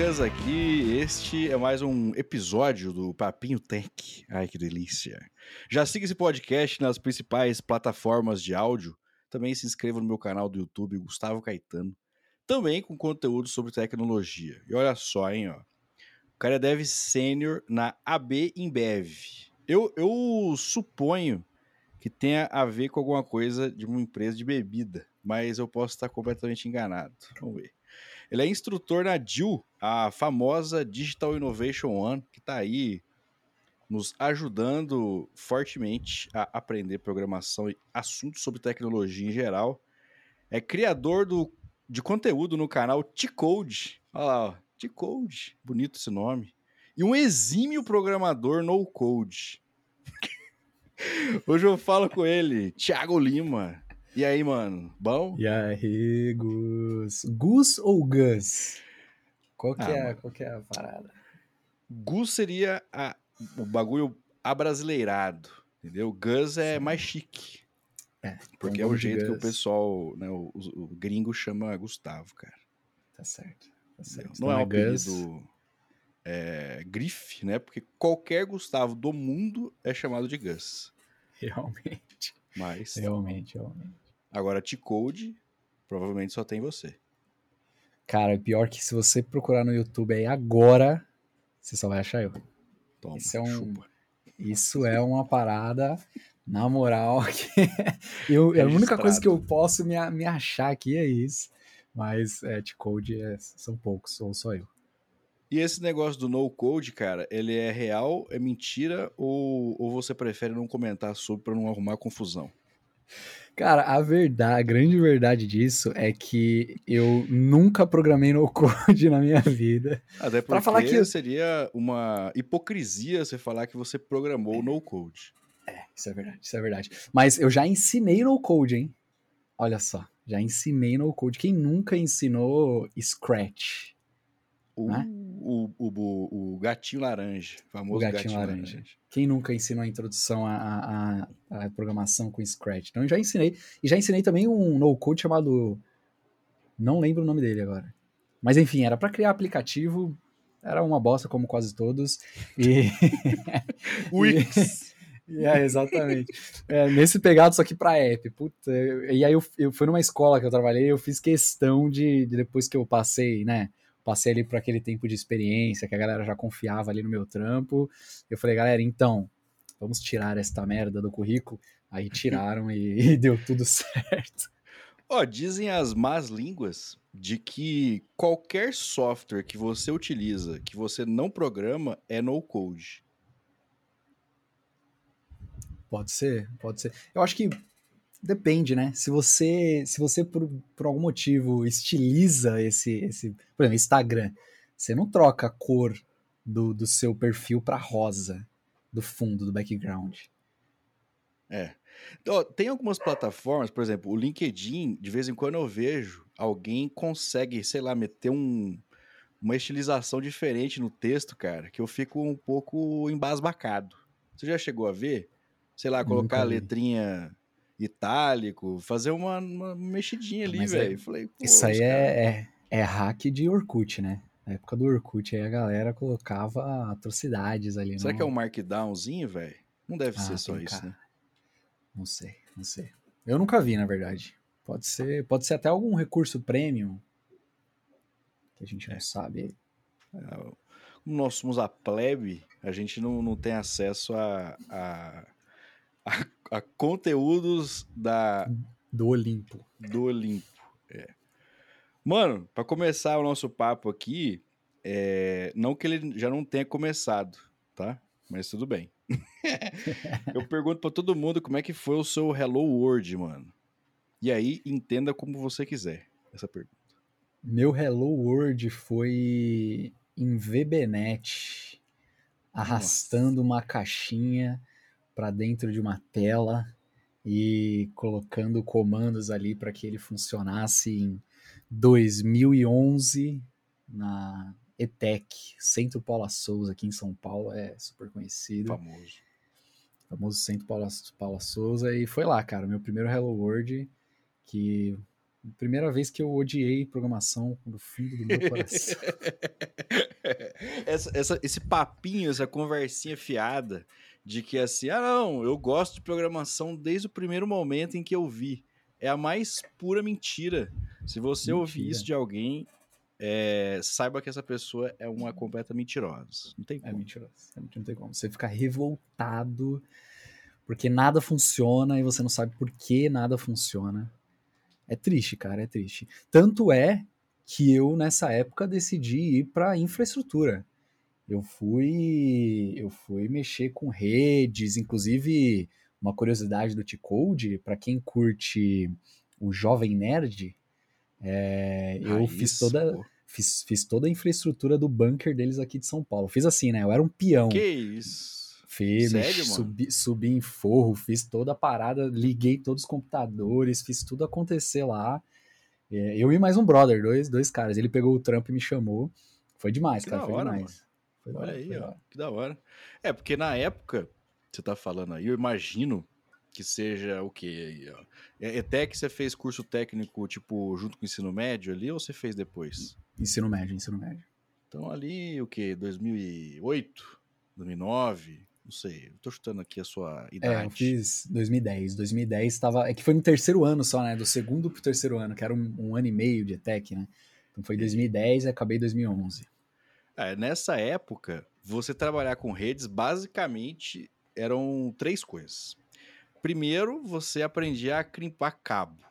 Gus aqui. Este é mais um episódio do Papinho Tech. Ai, que delícia. Já siga esse podcast nas principais plataformas de áudio. Também se inscreva no meu canal do YouTube, Gustavo Caetano. Também com conteúdo sobre tecnologia. E olha só, hein, ó. O cara é dev sênior na AB Embev. Eu, eu suponho que tenha a ver com alguma coisa de uma empresa de bebida, mas eu posso estar completamente enganado. Vamos ver. Ele é instrutor na DIL, a famosa Digital Innovation One, que está aí nos ajudando fortemente a aprender programação e assuntos sobre tecnologia em geral. É criador do, de conteúdo no canal T-Code. Olha lá, T-Code, bonito esse nome. E um exímio programador no code. Hoje eu falo com ele, Thiago Lima. E aí, mano? Bom? E aí, Gus? Gus ou Gus? Qual que, Ah, é, mano. qual que é a parada? Gus seria a- o bagulho abrasileirado, entendeu? Gus é Sim. mais chique. É, Porque é o jeito que o pessoal, né, o, o- o gringo chama Gustavo, cara. Tá certo. Tá certo. Não é um Então Gus. apelido é, grife, né? Porque qualquer Gustavo do mundo é chamado de Gus. Realmente, Mas realmente, realmente. agora T-Code provavelmente só tem você. Cara, pior que se você procurar no YouTube aí agora, você só vai achar eu. Toma, Isso é um- chupa. Isso é uma parada, na moral, que eu, a única coisa que eu posso me, me achar aqui é isso. Mas é, T-Code é- são poucos, ou só eu. E esse negócio do no code, cara, ele é real, é mentira ou, ou você prefere não comentar sobre pra não arrumar confusão? Cara, a verdade, a grande verdade disso é que eu nunca programei no code na minha vida. Até porque Pra falar que- seria uma hipocrisia você falar que você programou no code. Isso é verdade, isso é verdade. Mas eu já ensinei no code, hein? Olha só, já ensinei no code. Quem nunca ensinou Scratch? O, Né? O, o, o- gatinho laranja, famoso O gatinho gatinho, laranja. laranja. Quem nunca ensinou a introdução à, à, à- à programação com Scratch? Então eu já ensinei. E já ensinei também um no code chamado. Não lembro o nome dele agora. Mas enfim, era para criar aplicativo. Era uma bosta, como quase todos. E. Wix! É, exatamente. É, nesse pegado, só que pra app. Puta, eu- e aí eu, eu fui numa escola que eu trabalhei, eu fiz questão de, de depois que eu passei, né? Passei ali por aquele tempo de experiência, que a galera já confiava ali no meu trampo. Eu falei, galera, então, vamos tirar esta merda do currículo. Aí tiraram e, e deu tudo certo. Ó, dizem as más línguas de que qualquer software que você utiliza, que você não programa, é no code. Pode ser, pode ser. Eu acho que depende, né? Se você, se você por, por algum motivo estiliza esse, esse, por exemplo, Instagram, você não troca a cor do, do seu perfil para rosa do fundo, do background. É. Ó, tem algumas plataformas, por exemplo, o LinkedIn, de vez em quando eu vejo alguém consegue, sei lá, meter um, uma estilização diferente no texto, cara, que eu fico um pouco embasbacado. Você já chegou a ver? Sei lá, colocar a letrinha itálico, fazer uma, uma mexidinha ali, é- velho. Pô, Isso aí cara- é, é, é hack de Orkut, né? Na época do Orkut, aí a galera colocava atrocidades ali. Será no- que é um markdownzinho, velho? Não deve Ah, ser só isso, cara. né? Não sei, não sei. Eu nunca vi, na verdade. Pode ser, pode ser até algum recurso premium que a gente não É. sabe. Como nós somos a plebe, a gente não, não tem acesso a, a, a, a conteúdos da, Do Olimpo. do Olimpo. É. Mano, pra começar o nosso papo aqui, é, não que ele já não tenha começado, tá? Mas tudo bem. Eu pergunto pra todo mundo como é que foi o seu Hello World, mano. E aí, entenda como você quiser essa pergunta. Meu Hello World foi em VBNet, arrastando uma caixinha para dentro de uma tela e colocando comandos ali para que ele funcionasse em 2011 na ETEC, Centro Paula Souza, aqui em São Paulo, é super conhecido. Famoso. famoso Centro Paula, Paula Souza, e foi lá, cara, meu primeiro Hello World, que Primeira vez que eu odiei programação do fundo do meu coração. essa, essa, esse papinho, essa conversinha fiada de que assim, ah não, eu gosto de programação desde o primeiro momento em que eu vi. É a mais pura mentira. Se você mentira. ouvir isso de alguém, é, saiba que essa pessoa é uma completa mentirosa. Não tem é como. É mentirosa. Não tem como. Você fica revoltado porque nada funciona e você não sabe por que nada funciona. É triste, cara, é triste. Tanto é que eu, nessa época, decidi ir para infraestrutura. Eu fui, eu fui mexer com redes, inclusive uma curiosidade do T-Code, para quem curte o Jovem Nerd, é, eu fiz toda, fiz, fiz toda a infraestrutura do bunker deles aqui de São Paulo. Fiz assim, né? Eu era um peão. Que isso? Fiz, Sério, subi, subi em forro, fiz toda a parada, liguei todos os computadores, fiz tudo acontecer lá. É, eu e mais um brother, dois, dois caras. Ele pegou o trampo e me chamou. Foi demais, que cara, foi hora, demais. Foi Olha hora, aí, ó, que da hora. É, porque na época, você tá falando aí, eu imagino que seja o quê. É, até que você fez curso técnico, tipo, junto com o ensino médio ali, ou você fez depois? Ensino médio, ensino médio. Então ali, o quê? 2008, 2009? Não sei, eu tô chutando aqui a sua idade. É, eu fiz 2010. 2010 estava. É que foi no terceiro ano só, né? Do segundo pro terceiro ano, que era um, um ano e meio de ETEC, né? Então foi 2010 e acabei 2011. É, nessa época, você trabalhar com redes, basicamente, eram três coisas. Primeiro, você aprendia a crimpar cabo,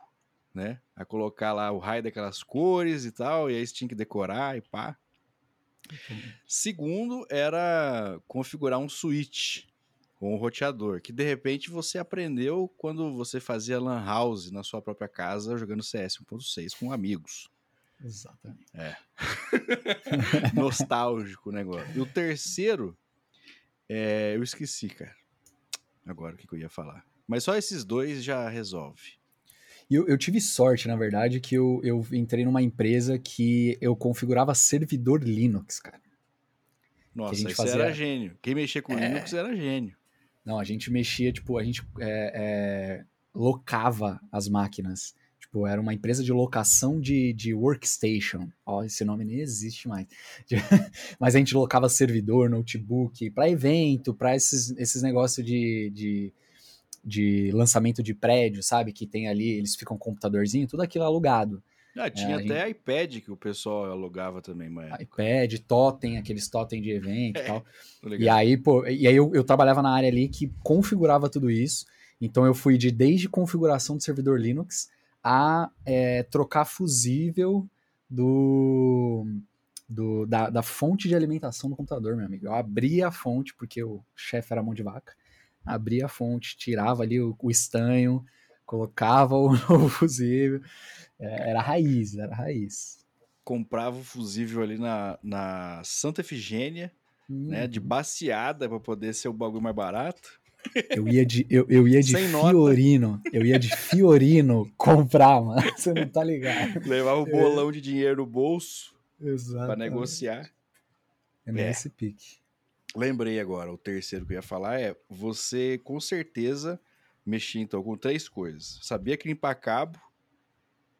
né? A colocar lá o raio daquelas cores e tal, e aí você tinha que decorar e pá. Segundo, era configurar um switch com um roteador, que de repente você aprendeu quando você fazia lan house na sua própria casa jogando CS 1.6 com amigos. Exatamente. É. Nostálgico o negócio. E o terceiro, é, eu esqueci, cara. Agora o que, que eu ia falar. Mas só esses dois já resolve. Eu, eu tive sorte, na verdade, que eu, eu entrei numa empresa que eu configurava servidor Linux, cara. Nossa, isso fazia... era gênio. Quem mexia com é... Linux era gênio. Não, a gente mexia, tipo, a gente é, é, locava as máquinas. Tipo, era uma empresa de locação de, de workstation. Ó, esse nome nem existe mais. Mas a gente locava servidor, notebook, para evento, para esses, esses negócios de, de de lançamento de prédio, sabe? Que tem ali, eles ficam com um computadorzinho, tudo aquilo alugado. Ah, tinha é, até gente... iPad que o pessoal alugava também, mas. iPad, totem, aqueles totem de evento e é, tal. E aí, pô, e aí eu, eu trabalhava na área ali que configurava tudo isso. Então eu fui de desde configuração de servidor Linux a é, trocar fusível do, do da, da, fonte de alimentação do computador, meu amigo. Eu abria a fonte, porque o chefe era mão de vaca abria a fonte, tirava ali o, o estanho, colocava o novo fusível. É, era raiz, era raiz. Comprava o fusível ali na, na Santa Efigênia, hum. né? De uhum. baseada para poder ser o bagulho mais barato. Eu ia de, eu, eu ia de Fiorino. Nota. Eu ia de Fiorino comprar, mano. Você não tá ligado. Levava o bolão de dinheiro no bolso para negociar. É nesse é. pique. Lembrei agora, o terceiro que eu ia falar é: você com certeza mexia então com três coisas. Sabia crimpar cabo,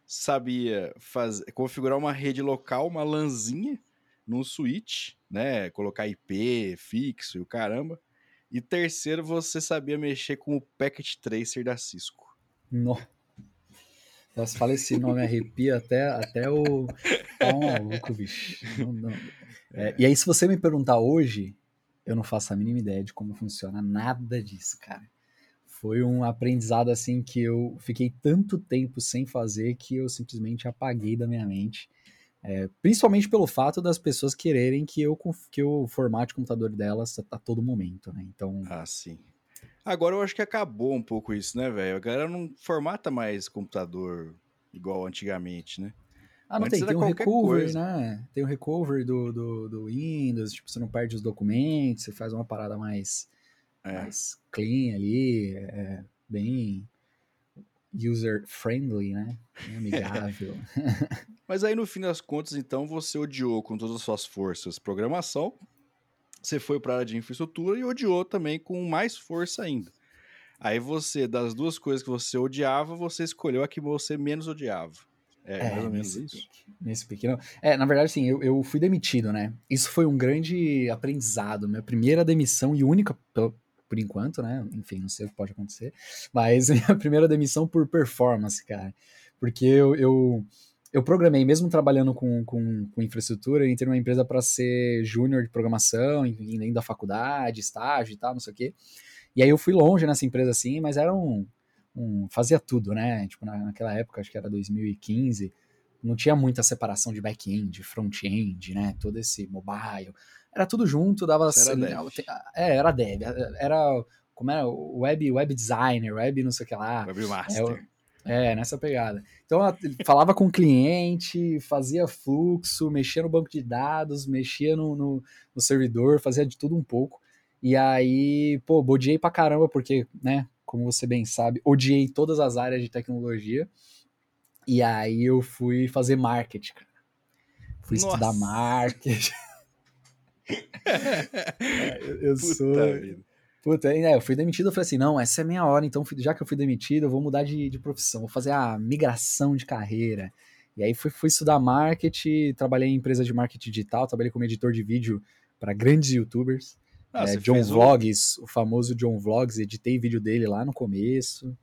sabia fazer, configurar uma rede local, uma lanzinha num switch, né? Colocar IP fixo e o caramba. E terceiro, você sabia mexer com o Packet Tracer da Cisco. Nossa. Nossa, fala esse nome, arrepia até, até o. Tá um maluco, bicho. Não, não. É, e aí, se você me perguntar hoje, eu não faço a mínima ideia de como funciona nada disso, cara. Foi um aprendizado assim que eu fiquei tanto tempo sem fazer que eu simplesmente apaguei da minha mente. É, principalmente pelo fato das pessoas quererem que eu, que eu formate o computador delas a, a todo momento, né? Então. Ah, sim. Agora eu acho que acabou um pouco isso, né, velho? A galera não formata mais computador igual antigamente, né? Ah, não tem, tem um recovery, coisa. né? Tem um recovery do, do, do, Windows, tipo, você não perde os documentos, você faz uma parada mais, é. mais clean ali, é bem user-friendly, né? Bem amigável. Mas aí, no fim das contas, então, você odiou com todas as suas forças programação, você foi para a área de infraestrutura e odiou também com mais força ainda. Aí você, das duas coisas que você odiava, você escolheu a que você menos odiava. É, é mais ou menos nesse isso. Pique, nesse pique. Não. É, na verdade, sim, eu, eu fui demitido, né? Isso foi um grande aprendizado. Minha primeira demissão e única, por, por enquanto, né? Enfim, não sei o que pode acontecer. Mas minha primeira demissão por performance, cara. Porque eu, eu, eu programei, mesmo trabalhando com, com, com infraestrutura, eu entrei numa empresa para ser júnior de programação, dentro da faculdade, estágio e tal, não sei o quê. E aí eu fui longe nessa empresa assim, mas era um, um fazia tudo, né? Tipo, na, naquela época, acho que era 2015, não tinha muita separação de back-end, front-end, né? Todo esse mobile. Era tudo junto, dava. Era né, dev. É, era dev. Era. Como era? Web, web designer, web não sei o que lá. Webmaster. É, é, nessa pegada. Então, falava com o cliente, fazia fluxo, mexia no banco de dados, mexia no, no, no servidor, fazia de tudo um pouco. E aí, pô, odiei pra caramba, porque, né, como você bem sabe, odiei todas as áreas de tecnologia. E aí eu fui fazer marketing, cara. Fui Nossa. estudar marketing. É, eu, eu sou. vida. Puta, é, eu fui demitido, eu falei assim, não, essa é minha hora, então já que eu fui demitido, eu vou mudar de, de profissão, vou fazer a migração de carreira. E aí fui, fui estudar marketing, trabalhei em empresa de marketing digital, trabalhei como editor de vídeo para grandes youtubers. Ah, É, John fez o- Vlogs, o... famoso John Vlogs, editei vídeo dele lá no começo.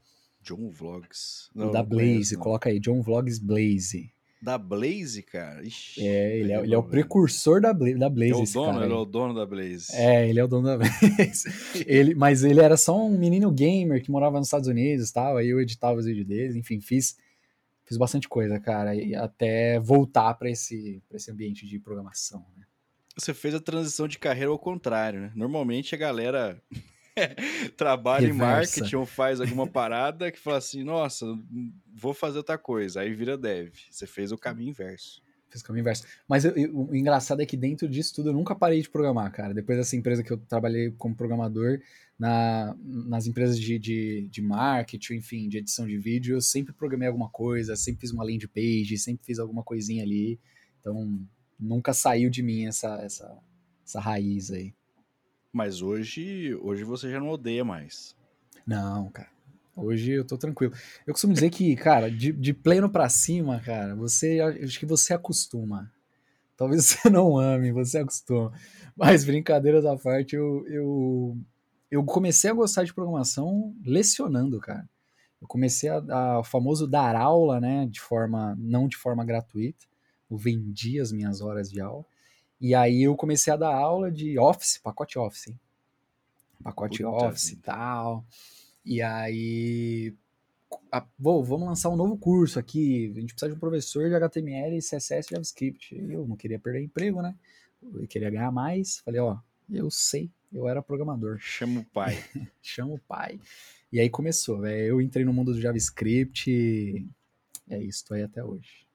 John Vlogs. o Não, da Blaze, não. coloca aí, John Vlogs Blaze. Da Blaze, cara? Ixi, É, ele é, pegou, ele é o precursor da, Bla da Blaze, É o dono, cara ele é o dono da Blaze. É, ele é o dono da Blaze. ele, mas ele era só um menino gamer que morava nos Estados Unidos e tal, aí eu editava os vídeos deles, enfim, fiz, fiz bastante coisa, cara, e até voltar para esse, pra esse ambiente de programação, né? Você fez a transição de carreira ao contrário, né? Normalmente a galera trabalha em Reversa. marketing ou faz alguma parada que fala assim, nossa, vou fazer outra coisa. Aí vira dev. Você fez o caminho inverso. Fiz o caminho inverso. Mas eu- eu- o engraçado é que dentro disso tudo eu nunca parei de programar, cara. Depois dessa empresa que eu trabalhei como programador, na, nas empresas de, de, de marketing, enfim, de edição de vídeo, eu sempre programei alguma coisa, sempre fiz uma landing page, sempre fiz alguma coisinha ali. Então, nunca saiu de mim essa, essa, essa raiz aí. Mas hoje, hoje você já não odeia mais. Não, cara. Hoje eu tô tranquilo. Eu costumo dizer que, cara, de, de pleno pra cima, cara, você acho que você acostuma. Talvez você não ame, você acostuma. Mas brincadeiras à parte, eu, eu, eu comecei a gostar de programação lecionando, cara. Eu comecei a, a o famoso dar aula, né, de forma não de forma gratuita. Eu vendi as minhas horas de aula. E aí eu comecei a dar aula de Office, pacote Office, hein? Pacote Puta Office e tal. E aí. a- vou, vamos lançar um novo curso aqui. A gente precisa de um professor de HTML, CSS e JavaScript. Eu não queria perder emprego, né? Eu queria ganhar mais. Falei, ó, eu sei, eu era programador. Chama o pai. Chama o pai. E aí começou, velho. Eu entrei no mundo do JavaScript e é isso, tô aí até hoje.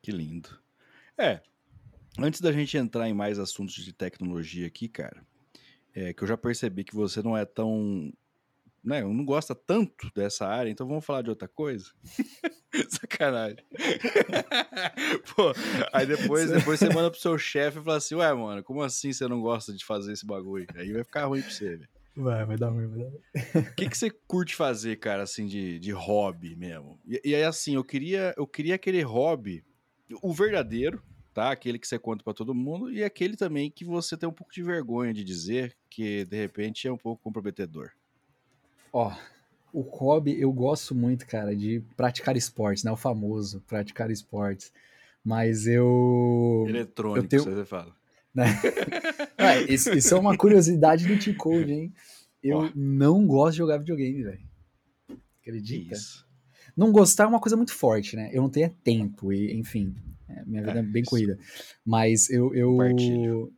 que lindo. É, antes da gente entrar em mais assuntos de tecnologia aqui, cara, é que eu já percebi que você não é tão. Né, não gosta tanto dessa área, então vamos falar de outra coisa? Sacanagem. Pô, aí depois, depois você manda pro seu chefe e fala assim: Ué, mano, como assim você não gosta de fazer esse bagulho? Aí vai ficar ruim pra você, velho. Vai, vai dar ruim, vai dar ruim. O que, que você curte fazer, cara, assim, de, de hobby mesmo? E, e aí, assim, eu queria, eu queria aquele hobby, o verdadeiro, tá? Aquele que você conta pra todo mundo, e aquele também que você tem um pouco de vergonha de dizer, que de repente é um pouco comprometedor. Ó, o hobby eu gosto muito, cara, de praticar esportes, né? O famoso praticar esportes. Mas eu. Eletrônico, eu tenho- você fala. Ah, isso, isso é uma curiosidade do T-Code, hein? Eu Ó. não gosto de jogar videogame, velho. Acredita? isso. Não gostar é uma coisa muito forte, né? Eu não tenho tempo, e, enfim. É, minha vida é, É, bem isso. corrida. Mas eu. eu Compartilho.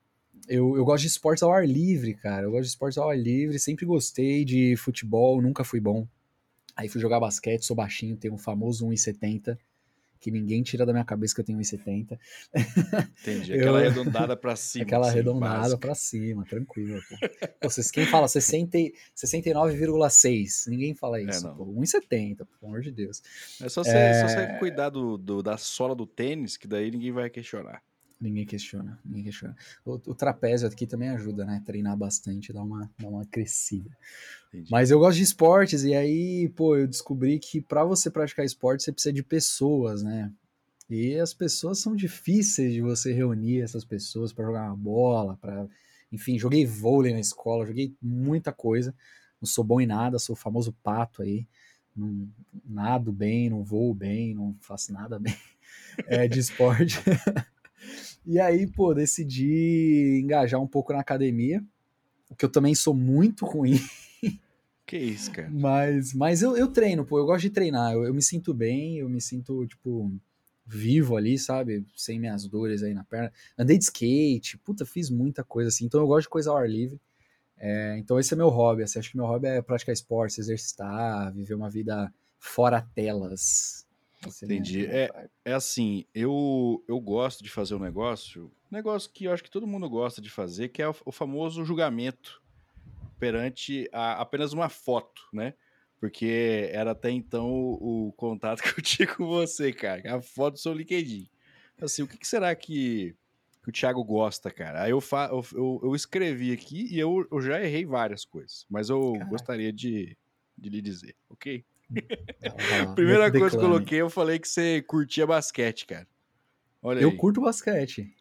eu, eu gosto de esportes ao ar livre, cara. Eu gosto de esportes ao ar livre. Sempre gostei de futebol, nunca fui bom. Aí fui jogar basquete, sou baixinho, tenho o famoso 1,70, que ninguém tira da minha cabeça que eu tenho 1,70. Entendi. Eu- Aquela arredondada pra cima. Aquela assim, arredondada pra cima, tranquilo, pô. Vocês, quem fala 60, e- 69,6? Ninguém fala isso, É, não. pô. 1,70, pelo amor de Deus. É só você, só você cuidar do, do- da sola do tênis, que daí ninguém vai questionar. Ninguém questiona, ninguém questiona. O, o trapézio aqui também ajuda, né? Treinar bastante, dar uma, dar uma crescida. Entendi. Mas eu gosto de esportes, e aí, pô, eu descobri que pra você praticar esporte, você precisa de pessoas, né? E as pessoas são difíceis de você reunir essas pessoas para jogar uma bola, para enfim, joguei vôlei na escola, joguei muita coisa. Não sou bom em nada, sou o famoso pato aí. Não nado bem, não voo bem, não faço nada bem é, de esporte. e aí, pô, decidi engajar um pouco na academia, o que eu também sou muito ruim. Que isso, cara. Mas, mas eu, eu treino, pô, eu gosto de treinar, eu, eu me sinto bem, eu me sinto, tipo, vivo ali, sabe? Sem minhas dores aí na perna. Andei de skate, puta, fiz muita coisa assim. Então eu gosto de coisa ao ar livre. É, então esse é meu hobby, assim, acho que meu hobby é praticar esporte, exercitar, viver uma vida fora telas. É Entendi. É, é, é, assim, eu, eu gosto de fazer um negócio, um negócio que eu acho que todo mundo gosta de fazer, que é o, o famoso julgamento perante a, apenas uma foto, né? Porque era até então o, o, contato que eu tinha com você, cara. A foto do seu LinkedIn. Assim, o que, que será que, que, o Thiago gosta, cara? Aí eu, fa, eu, eu, eu escrevi aqui e eu, eu, já errei várias coisas. Mas eu Caraca. gostaria de, de lhe dizer, ok? Ah, Primeira coisa que eu coloquei, eu falei que você curtia basquete, cara. Olha eu aí. curto basquete.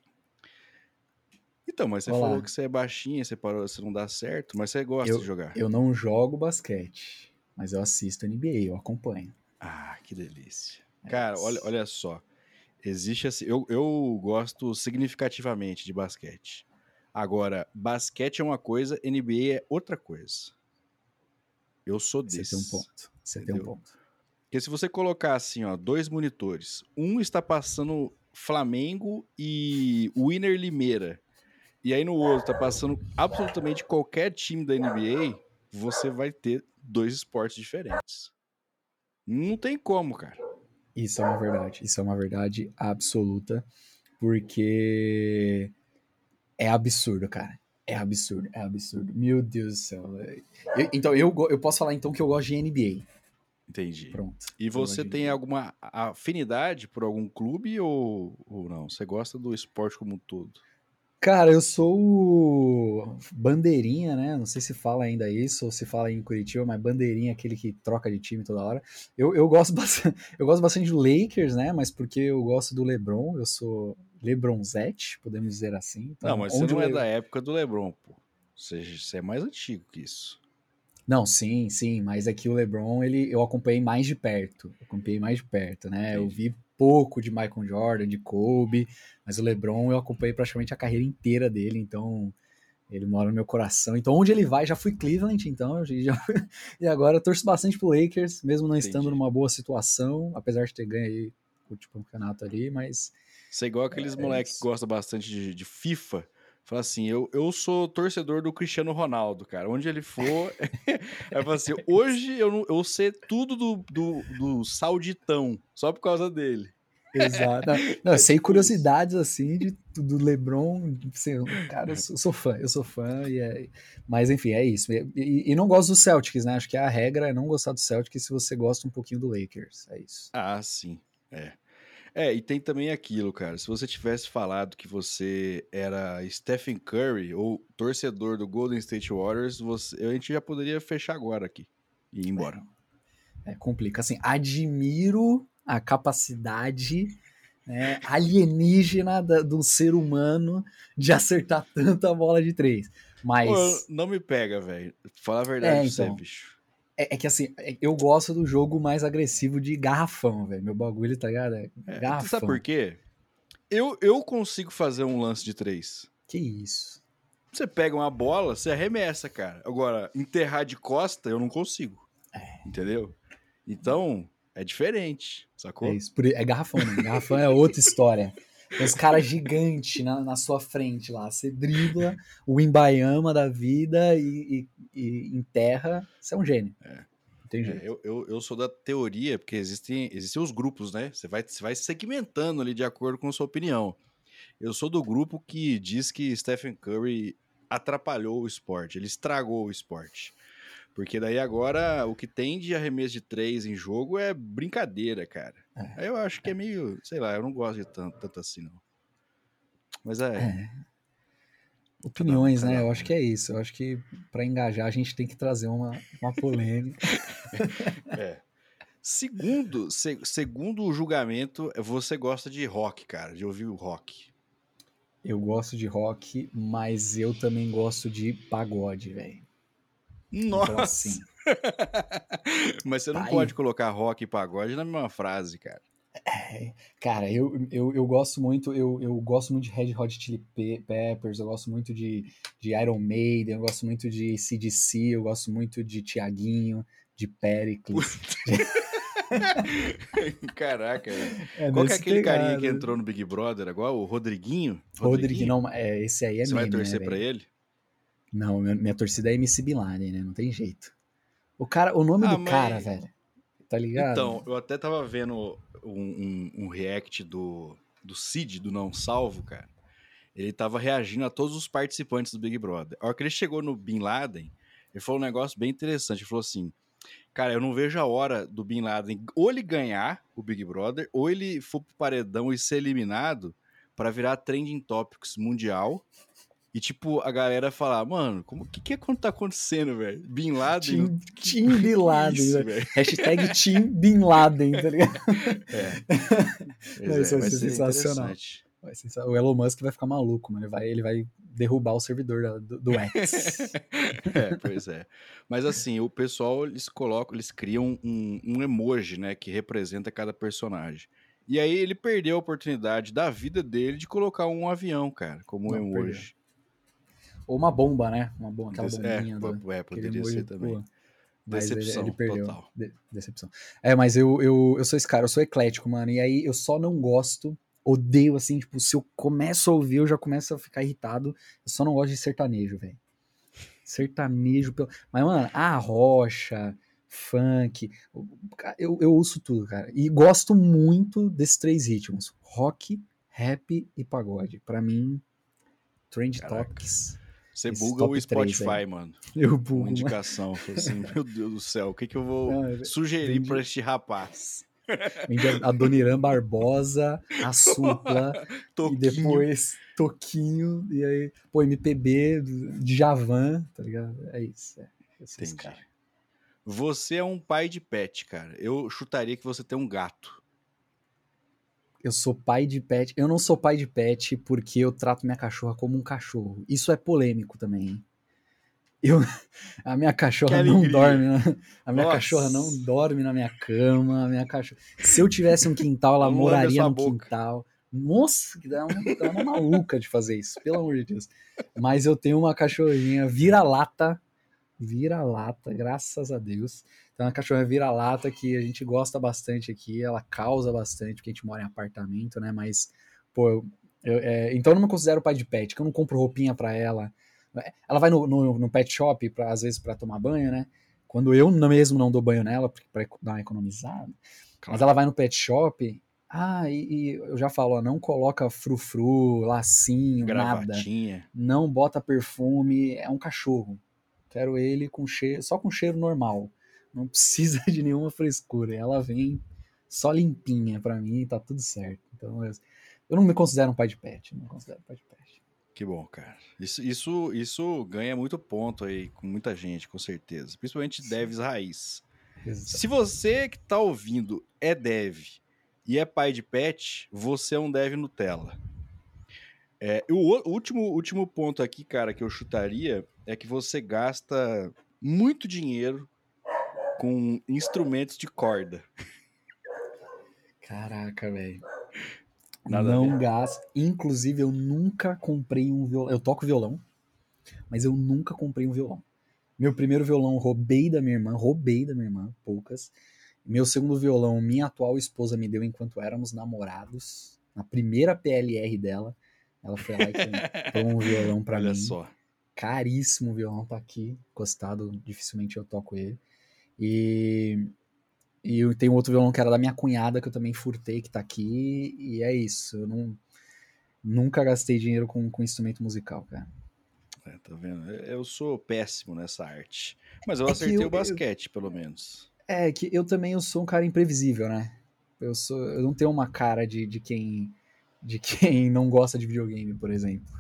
Então, mas você Olá. falou que você é baixinho, você parou, você não dá certo, mas você gosta eu, de jogar. Eu não jogo basquete, mas eu assisto NBA, eu acompanho. Ah, que delícia. É Cara, olha, olha só. Existe assim, eu, eu gosto significativamente de basquete. Agora, basquete é uma coisa, NBA é outra coisa. Eu sou desse. Você tem um ponto. Você entendeu? tem um ponto. Porque se você colocar assim, ó, dois monitores, um está passando Flamengo e Winner Limeira e aí no outro tá passando absolutamente qualquer time da NBA, você vai ter dois esportes diferentes. Não tem como, cara. Isso é uma verdade. Isso é uma verdade absoluta. Porque é absurdo, cara. É absurdo, é absurdo. Meu Deus do céu. Eu, então, eu, eu posso falar então que eu gosto de NBA. Entendi. Pronto. E você tem alguma afinidade por algum clube ou, ou não? Você gosta do esporte como um todo? Cara, eu sou o bandeirinha, né? Não sei se fala ainda isso ou se fala em Curitiba, mas bandeirinha, aquele que troca de time toda hora. Eu, eu, gosto, bastante, eu gosto bastante do Lakers, né? Mas porque eu gosto do LeBron, eu sou LeBronzete, podemos dizer assim. Então, não, mas você não é Le... da época do LeBron, pô. Você, você é mais antigo que isso. Não, sim, sim, mas aqui o LeBron, ele, eu acompanhei mais de perto. Acompanhei mais de perto, né? Entendi. Eu vi pouco de Michael Jordan, de Kobe, mas o LeBron eu acompanhei praticamente a carreira inteira dele, então ele mora no meu coração. Então onde ele vai, já fui Cleveland, então já, e agora eu torço bastante pro Lakers, mesmo não Entendi. estando numa boa situação, apesar de ter ganho aí o campeonato ali, mas você é igual aqueles é, moleques que gostam bastante de, de FIFA, Fala assim, eu, eu sou torcedor do Cristiano Ronaldo, cara. Onde ele for. é assim, hoje eu, não, eu sei tudo do, do, do Sauditão, só por causa dele. Exato. Não, eu sei curiosidades assim de, do LeBron. Assim, cara, eu sou, sou, fã, eu sou fã. E é, mas enfim, é isso. E, e, e, não gosto do Celtics, né? Acho que a regra é não gostar do Celtics se você gosta um pouquinho do Lakers. É isso. Ah, sim. É. É, e tem também aquilo, cara. Se você tivesse falado que você era Stephen Curry ou torcedor do Golden State Warriors, você, a gente já poderia fechar agora aqui e ir embora. É, é complica. Assim, admiro a capacidade né, alienígena da, do ser humano de acertar tanta bola de três. Mas. Pô, não me pega, velho. Fala a verdade é, então, você, bicho. É, é, que assim, é, eu gosto do jogo mais agressivo de garrafão, velho. Meu bagulho, tá ligado? É, é garrafão. Sabe por quê? Eu, eu consigo fazer um lance de três. Que isso? Você pega uma bola, você arremessa, cara. Agora, enterrar de costa, eu não consigo. É. Entendeu? Então, é diferente, sacou? É isso. É garrafão, né? Garrafão é outra história. Uns caras gigantes na, na sua frente lá. Você dribla o Imbayama da vida e, e, e enterra. Você é um gênio. É. É, eu, eu, eu, sou da teoria, porque existem, existem os grupos, né? Você vai, você vai segmentando ali de acordo com a sua opinião. Eu sou do grupo que diz que Stephen Curry atrapalhou o esporte, ele estragou o esporte. Porque daí agora o que tem de arremesso de três em jogo é brincadeira, cara. É. Aí eu acho que é meio, sei lá, eu não gosto de tanto, tanto assim, não. Mas é. é. Opiniões, né? Eu acho que é isso. Eu acho que para engajar a gente tem que trazer uma, uma polêmica. é. Segundo, se- segundo o julgamento, você gosta de rock, cara, de ouvir o rock. Eu gosto de rock, mas eu também gosto de pagode, velho. Nossa! Então, assim, Mas você não Tá aí. pode colocar rock e pagode na mesma frase, cara. é, cara, eu, eu, eu gosto muito, eu, eu gosto muito de Red Hot Chili Pe- Peppers, eu gosto muito de, de Iron Maiden, eu gosto muito de CDC, eu gosto muito de Tiaguinho, de Pericles. Caraca, velho. É Qual que é aquele carinha pegado. que entrou no Big Brother agora? O Rodriguinho? Rodrigo, não, é, esse aí é Você vai meme, né, torcer pra velho? ele? Não, minha, torcida é MC Bin Laden, né? Não tem jeito. O cara, o nome Ah, do mas- cara, velho. Tá ligado? Então, eu até tava vendo um, um- um react do, do Cid, do Não Salvo, cara. Ele tava reagindo a todos os participantes do Big Brother. A hora que ele chegou no Bin Laden, ele falou um negócio bem interessante. Ele falou assim: Cara, eu não vejo a hora do Bin Laden ou ele ganhar o Big Brother, ou ele for pro paredão e ser eliminado pra virar trending topics mundial. E, tipo, a galera falar, mano, como que, que tá acontecendo, velho? Bin Laden? Tim, Tim Bin Laden, Isso, velho. velho. Hashtag Tim Bin Laden, tá ligado? É. Não, isso vai vai ser sensacional. Vai ser- O Elon Musk vai ficar maluco, mano. Ele vai, ele vai derrubar o servidor da- do, do X. É, pois é. Mas assim, o pessoal, eles colocam, eles criam um, um emoji, né, que representa cada personagem. E aí ele perdeu a oportunidade da vida dele de colocar um avião, cara, como Não, emoji. Ou uma bomba, né? Uma bomba, aquela Desse- bombinha. é, do, é, poderia ser também. pô. Mas ele- Decepção ele, perdeu. total. De- decepção. É, mas eu, eu, eu sou esse cara, eu sou eclético, mano. E aí eu só não gosto, odeio, assim, tipo, se eu começo a ouvir, eu já começo a ficar irritado. Eu só não gosto de sertanejo, velho. Sertanejo. Pelo... Mas, mano, a rocha, funk. Eu, eu ouço tudo, cara. E gosto muito desses três ritmos: rock, rap e pagode. Pra mim, Trend Caraca. Topics. Você buga o Spotify, mano. Eu Uma bugo, mano. indicação. Falei assim, meu Deus do céu, o que, que eu vou Não, é- sugerir pra este rapaz? A Doniran Barbosa, a Supla, e depois Toquinho, e aí, pô, MPB, Djavan, tá ligado? É isso. É, Entendi. cara. Você é um pai de pet, cara. Eu chutaria que você tem um gato. Eu sou pai de pet. Eu não sou pai de pet porque eu trato minha cachorra como um cachorro. Isso é polêmico também? Eu, a minha cachorra não dorme. na- a minha Nossa. cachorra não dorme na minha cama. A minha cachorra, se eu tivesse um quintal, ela moraria no boca. quintal. Nossa, que dá uma, dá uma maluca de fazer isso, pelo amor de Deus. Mas eu tenho uma cachorrinha vira-lata, vira-lata, graças a Deus. Então, uma cachorra vira-lata que a gente gosta bastante aqui, ela causa bastante, porque a gente mora em apartamento, né? Mas, pô, eu- eu- é, então eu não me considero pai de pet, que eu não compro roupinha pra ela. Ela vai no, no, no pet shop, pra, às vezes, pra tomar banho, né? Quando eu mesmo não dou banho nela, pra, pra dar uma economizada. Mas ela vai no pet shop, ah, e, e eu já falo, ó, não coloca frufru, lacinho, nada. Gravatinha. Não bota perfume, é um cachorro. Quero ele com cheiro, só com cheiro normal. Não precisa de nenhuma frescura. Ela vem só limpinha pra mim, tá tudo certo. Então eu, eu não me considero um pai de pet, não me considero pai de pet. Que bom, cara. Isso, isso, isso ganha muito ponto aí com muita gente, com certeza. Principalmente devs raiz. Se você que tá ouvindo é dev e é pai de pet, você é um dev Nutella. É, o último, último ponto aqui, cara, que eu chutaria é que você gasta muito dinheiro com instrumentos de corda. Caraca, velho. Não gasto. Inclusive, eu nunca comprei um violão. Eu toco violão, mas eu nunca comprei um violão. Meu primeiro violão roubei da minha irmã, roubei da minha irmã, poucas. Meu segundo violão, minha atual esposa me deu enquanto éramos namorados. Na primeira PLR dela, ela foi lá e comprou um violão pra Olha mim. só. Caríssimo o violão, tá aqui, encostado, dificilmente eu toco ele. E, e eu tenho outro violão que era da minha cunhada, que eu também furtei, que tá aqui, e é isso. Eu não, nunca gastei dinheiro com, com instrumento musical, cara. É, tá vendo? Eu sou péssimo nessa arte. Mas eu É acertei eu- o basquete, pelo menos. É, que eu também eu sou um cara imprevisível, né? Eu, sou, eu não tenho uma cara de, de quem de quem não gosta de videogame, por exemplo.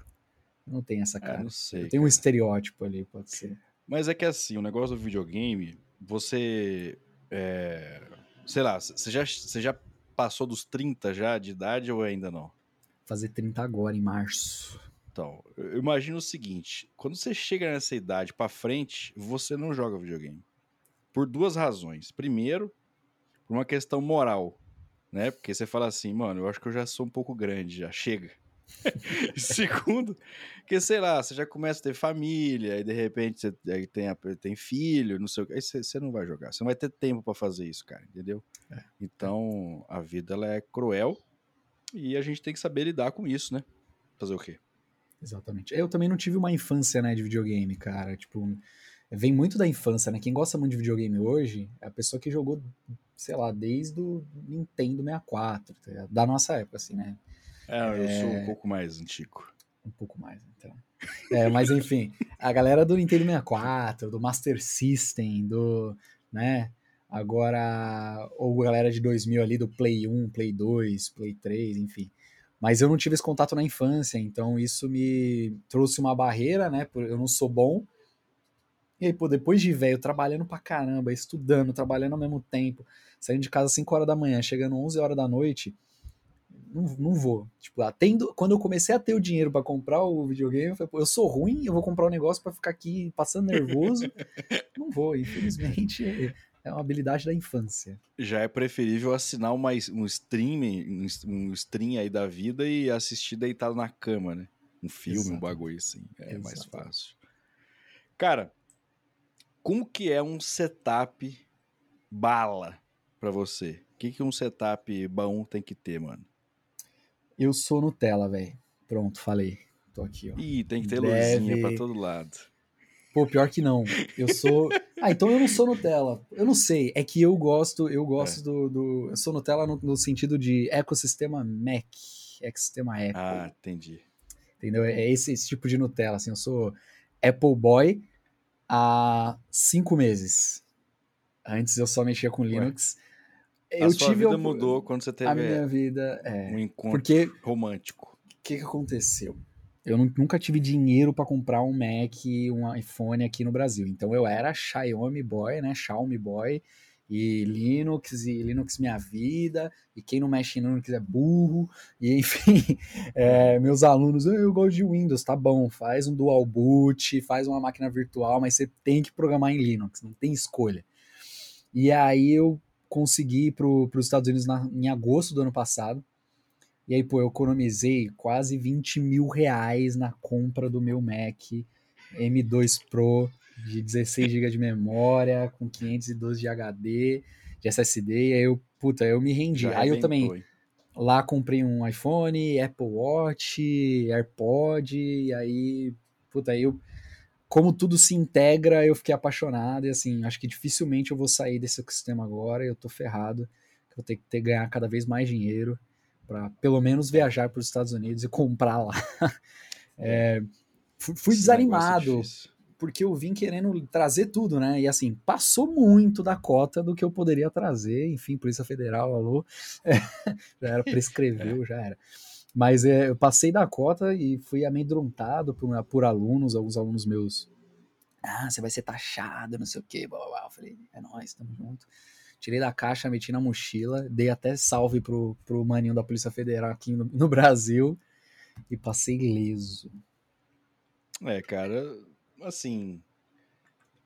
Não tenho essa Ah, cara. não sei. tenho um estereótipo ali, pode ser. Mas é que assim, o negócio do videogame, você. é, sei lá, você já, você já passou dos 30 já de idade ou ainda não? Fazer 30 agora, em março. Então, eu imagino o seguinte: quando você chega nessa idade para frente, você não joga videogame. Por duas razões. Primeiro, por uma questão moral, né? Porque você fala assim, mano, eu acho que eu já sou um pouco grande, já chega. Segundo, que sei lá, você já começa a ter família, e de repente você tem, tem filho, não sei o que, aí você, você não vai jogar, você não vai ter tempo para fazer isso, cara, entendeu? É. Então a vida ela é cruel e a gente tem que saber lidar com isso, né? Fazer o quê? Exatamente. Eu também não tive uma infância, né, de videogame, cara. Tipo, vem muito da infância, né? Quem gosta muito de videogame hoje é a pessoa que jogou, sei lá, desde o Nintendo 64, tá da nossa época, assim, né? É, eu é... sou um pouco mais antigo. Um pouco mais, então. É, mas enfim, a galera do Nintendo 64, do Master System, do, né, agora, ou a galera de 2000 ali, do Play 1, Play 2, Play 3, enfim. Mas eu não tive esse contato na infância, então isso me trouxe uma barreira, né, eu não sou bom, e aí, pô, depois de velho, trabalhando pra caramba, estudando, trabalhando ao mesmo tempo, saindo de casa às 5 horas da manhã, chegando 11 horas da noite, não, não vou. Tipo, atendo, quando eu comecei a ter o dinheiro para comprar o videogame, eu falei, pô, eu sou ruim, eu vou comprar um negócio para ficar aqui passando nervoso. não vou, infelizmente. É uma habilidade da infância. Já é preferível assinar uma, um streaming, um, stream aí da vida e assistir deitado na cama, né? Um filme, Exato. um bagulho assim. É Exato. mais fácil. Cara, como que é um setup bala para você? O que, que um setup bom tem que ter, mano? Eu sou Nutella, velho. Pronto, falei. Tô aqui, ó. Ih, tem que ter Deve... luzinha pra todo lado. Pô, pior que não. Eu sou. Ah, então eu não sou Nutella. Eu não sei. É que eu gosto, eu gosto é. do, do, Eu sou Nutella no, no, sentido de ecossistema Mac, ecossistema Apple. Ah, entendi. Entendeu? É esse, esse tipo de Nutella. Assim, eu sou Apple Boy há cinco meses. Antes eu só mexia com Linux. Ué eu a sua tive vida mudou quando você teve a minha vida, é, um encontro porque, O romântico. que, que aconteceu? Eu nunca tive dinheiro para comprar um Mac, um iPhone aqui no Brasil. Então eu era Xiaomi boy, né? Xiaomi boy e Linux e Linux minha vida e quem não mexe em Linux é burro e enfim é, meus alunos eu gosto de Windows tá bom faz um dual boot faz uma máquina virtual mas você tem que programar em Linux não tem escolha e aí eu consegui ir para os Estados Unidos na, em agosto do ano passado. E aí, pô, eu economizei quase 20 mil reais na compra do meu Mac M2 Pro de 16 GB de memória, com 512 de HD, de SSD. E aí eu, puta, eu me rendi. Já aí eu também lá comprei um iPhone, Apple Watch, AirPod, e aí, puta, aí eu como tudo se integra, eu fiquei apaixonado e assim, acho que dificilmente eu vou sair desse ecossistema agora, eu tô ferrado, eu tenho que ter ganhar cada vez mais dinheiro para pelo menos viajar para os Estados Unidos e comprar lá. é, fui Esse desanimado porque eu vim querendo trazer tudo, né? E assim, passou muito da cota do que eu poderia trazer, enfim, Polícia Federal, alô, é, já era, prescreveu, já era. Mas é, eu passei da cota e fui amedrontado por, por alunos, alguns alunos meus. Ah, você vai ser taxado, não sei o quê. Blá, blá, blá. Eu falei, é nóis, tamo junto. Tirei da caixa, meti na mochila, dei até salve pro, pro maninho da Polícia Federal aqui no, no Brasil e passei leso. É, cara, assim,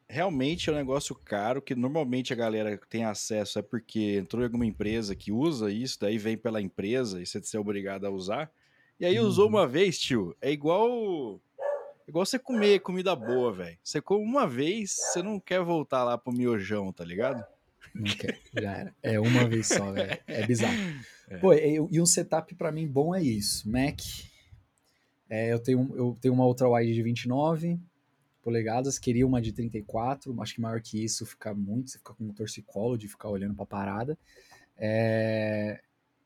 realmente é um negócio caro que normalmente a galera tem acesso é porque entrou em alguma empresa que usa isso, daí vem pela empresa e você é obrigado a usar. E aí uhum. usou uma vez, tio, é igual igual você comer comida boa, velho. Você come uma vez, você não quer voltar lá pro miojão, tá ligado? Não quer, já era. É uma vez só, velho. É bizarro. É. Pô, e um setup para mim bom é isso. Mac, é, eu, tenho, eu tenho uma outra wide de 29, polegadas, queria uma de 34, acho que maior que isso fica muito, você fica com um torcicolo de ficar olhando pra parada. É...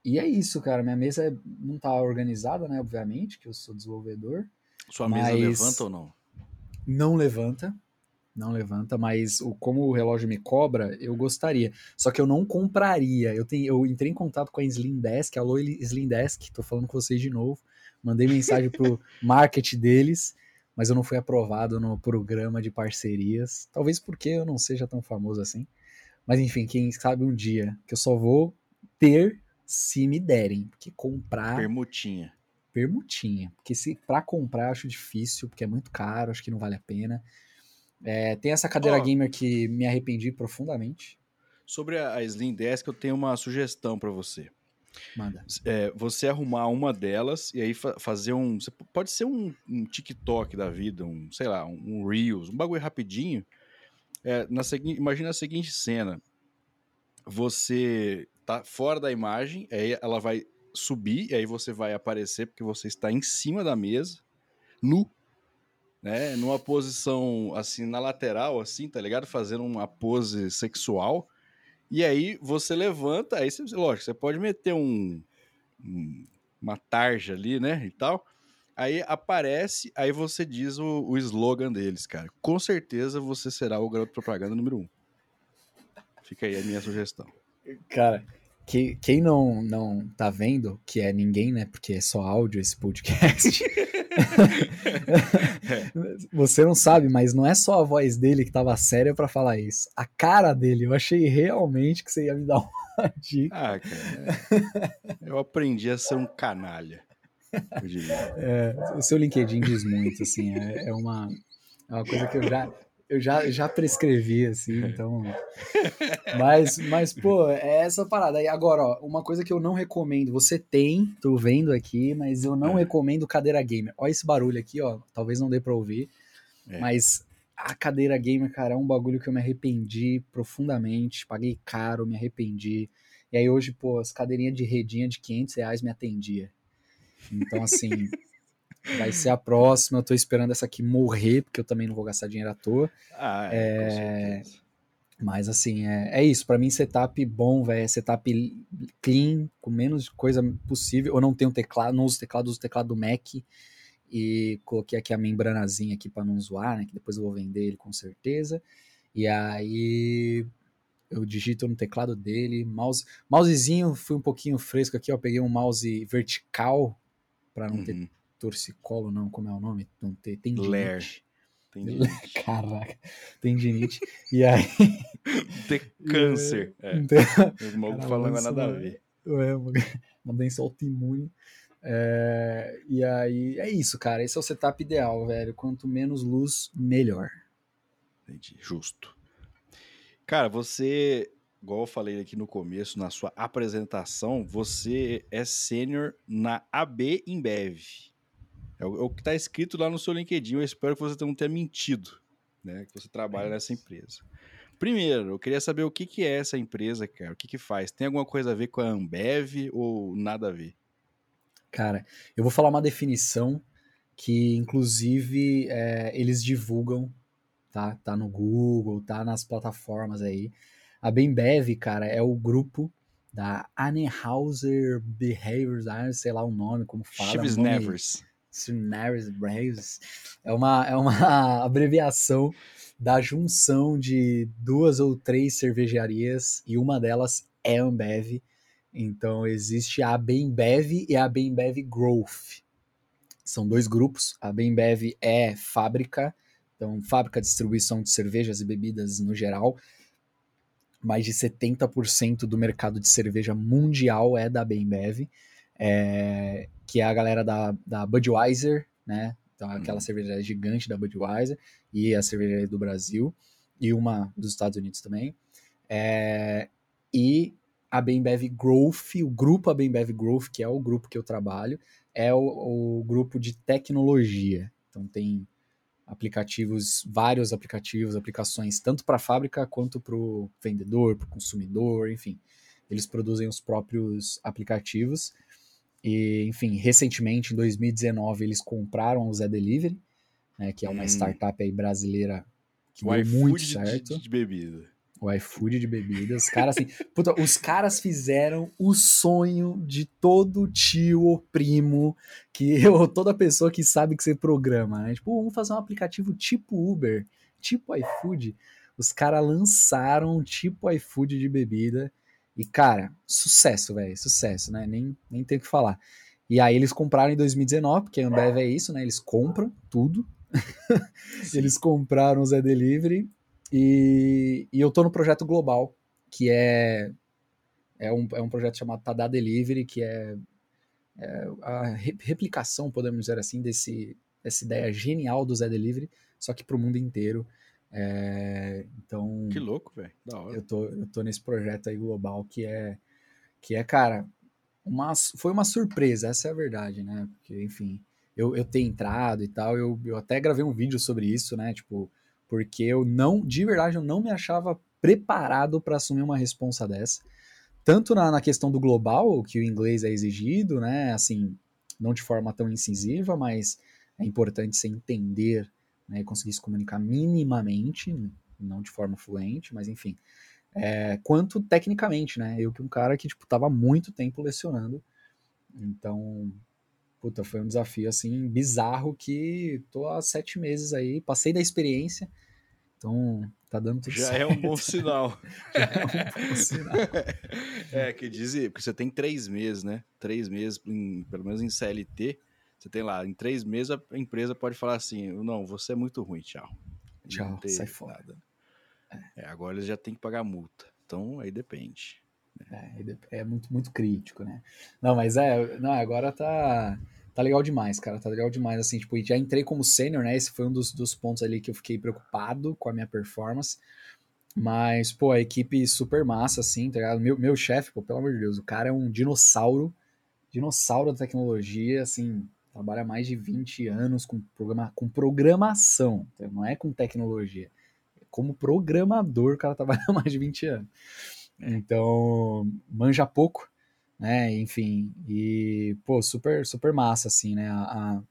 E é isso, cara, minha mesa é, não tá organizada, né, obviamente, que eu sou desenvolvedor. Sua mesa levanta ou não? Não levanta, não levanta, mas o, como o relógio me cobra, eu gostaria. Só que eu não compraria. Eu, tenho, eu entrei em contato com a Slim Desk, alô Slim Desk, tô falando com vocês de novo. Mandei mensagem pro market deles mas eu não fui aprovado no programa de parcerias. Talvez porque eu não seja tão famoso assim. Mas enfim, quem sabe um dia que eu só vou ter se me derem, porque comprar Permutinha. permutinha, porque se para comprar acho difícil, porque é muito caro, acho que não vale a pena. É, tem essa cadeira Ó. gamer que me arrependi profundamente. Sobre a Slim Desk, eu tenho uma sugestão pra você. Manda. É, você arrumar uma delas e aí fa- fazer um. Pode ser um, um TikTok da vida, um, sei lá, um, um Reels, um bagulho rapidinho. É, na imagina a seguinte cena: você tá fora da imagem, aí ela vai subir, e aí você vai aparecer porque você está em cima da mesa, nu, né? Numa posição assim, na lateral, assim, tá ligado? Fazendo uma pose sexual. E aí você levanta, aí você, lógico, você pode meter um, um- uma tarja ali, né, e tal. Aí aparece, aí você diz o, o slogan deles, cara. Com certeza você será o garoto propaganda número um. Fica aí a minha sugestão. Cara, que, quem não, não tá vendo, que é ninguém, né? Porque é só áudio esse podcast. Você não sabe, mas não é só a voz dele que tava séria pra falar isso. A cara dele, eu achei realmente que você ia me dar uma dica. Ah, cara. Eu aprendi a ser um canalha. É, o seu LinkedIn diz muito, assim, é, é uma, é uma coisa que eu já, eu já, já prescrevi, assim, então. Mas, mas, pô, é essa parada. E agora, ó, uma coisa que eu não recomendo, você tem, tô vendo aqui, mas eu não É. recomendo cadeira gamer. Olha esse barulho aqui, ó, talvez não dê pra ouvir, É. mas a cadeira gamer, cara, é um bagulho que eu me arrependi profundamente, paguei caro, me arrependi. E aí hoje, pô, as cadeirinhas de redinha de 500 reais me atendia. Então, assim, vai ser a próxima. Eu tô esperando essa aqui morrer, porque eu também não vou gastar dinheiro à toa. Ah, é, certeza. Mas, assim, é, é isso. Pra mim, setup bom, velho. é Setup clean, com menos coisa possível. Eu não tenho teclado, não uso teclado, uso teclado do Mac. E coloquei aqui a membranazinha aqui pra não zoar, né? Que depois eu vou vender ele com certeza. E aí eu digito no teclado dele, mouse, mousezinho, fui um pouquinho fresco aqui, ó, peguei um mouse vertical para não ter Uhum. Torcicolo, não, como é o nome? Não ter tendinite. Ler. Entendi. Caraca, tendinite. e aí, Ter câncer. É. então, O maluco falando nada a uma- ver. é, uma doença autoimune. É, e aí, é isso, cara. Esse é o setup ideal, velho. Quanto menos luz, melhor. Entendi. Justo. Cara, você, igual eu falei aqui no começo, na sua apresentação, você é sênior na AB Embev. É o, é o que está escrito lá no seu LinkedIn. Eu espero que você não tenha mentido, né? Que você trabalha nessa empresa. Primeiro, eu queria saber o que, que é essa empresa, cara. O que, que faz? Tem alguma coisa a ver com a Ambev ou nada a ver? Cara, eu vou falar uma definição que, inclusive, é, eles divulgam, tá? Tá no Google, tá nas plataformas aí. A Bembev, cara, é o grupo da Anheuser Behaviors, ah, sei lá o nome, como fala. é nome- Nevers. Sunarius Braves é uma, é uma abreviação da junção de duas ou três cervejarias e uma delas é Ambev. Então existe a Bembev e a Bembev Growth. São dois grupos. A Bembev é fábrica, então fábrica de distribuição de cervejas e bebidas no geral. Mais de 70% do mercado de cerveja mundial é da Bembev. É, que é a galera da, da Budweiser, né? Então, aquela Uhum. cervejaria gigante da Budweiser e a cervejaria do Brasil e uma dos Estados Unidos também. É, e a Bembev Growth, o grupo a Bembev Growth, que é o grupo que eu trabalho, é o, o grupo de tecnologia. Então tem aplicativos, vários aplicativos, aplicações tanto para a fábrica quanto para o vendedor, para o consumidor, enfim. Eles produzem os próprios aplicativos. E, enfim, recentemente, em 2019, eles compraram o Zé Delivery, né, que é uma Hum. startup aí brasileira que O deu muito certo. de, de bebida. O iFood de bebidas. Os caras, assim, puta, os caras fizeram o sonho de todo tio ou primo, que ou toda pessoa que sabe que você programa, né? Tipo, vamos fazer um aplicativo tipo Uber, tipo iFood. Os caras lançaram tipo iFood de bebida. E, cara, sucesso, velho, sucesso, né? Nem, nem tem o que falar. E aí eles compraram em 2019, porque a Ambev é isso, né? Eles compram tudo. Eles compraram o Zé Delivery e, e eu tô no projeto global. que é, é, um, é um projeto chamado Tada Delivery, que é, é a re replicação, podemos dizer assim, desse, dessa ideia genial do Zé Delivery, só que para o mundo inteiro. É, então. Que louco, velho. Da hora. Eu tô, eu tô nesse projeto aí global que é, que é, cara, uma, foi uma surpresa, essa é a verdade, né? Porque, enfim, eu, eu ter entrado e tal, eu, eu até gravei um vídeo sobre isso, né? Tipo, porque eu não, de verdade, eu não me achava preparado para assumir uma responsa dessa. Tanto na, na questão do global, que o inglês é exigido, né? Assim, não de forma tão incisiva, mas é importante você entender né, e conseguir se comunicar minimamente, não de forma fluente, mas enfim. É, quanto tecnicamente, né? Eu que um cara que, tipo, tava muito tempo lecionando. Então, puta, foi um desafio, assim, bizarro que tô há sete meses aí, passei da experiência, então, tá dando tudo Já certo. é um bom sinal. Já é um bom sinal. é, que diz, porque você tem três meses, né? Três meses, em, pelo menos em CLT, você tem lá, em três meses a empresa pode falar assim, não, você é muito ruim, tchau. Tchau, sai fora. É, agora eles já tem que pagar multa. Então, aí depende. É, é muito, muito crítico, né? Não, mas é, não, agora tá tá legal demais, cara. Tá legal demais, assim, tipo, já entrei como sênior, né? Esse foi um dos, dos pontos ali que eu fiquei preocupado com a minha performance. Mas, pô, a equipe super massa, assim, tá ligado? Meu, meu chefe, pô, pelo amor de Deus, o cara é um dinossauro, dinossauro da tecnologia, assim, trabalha há mais de 20 anos com, programa, com programação, tá? não é com tecnologia. Como programador, o cara trabalha há mais de 20 anos. Então, manja pouco, né? Enfim, e pô, super, super massa, assim, né? A,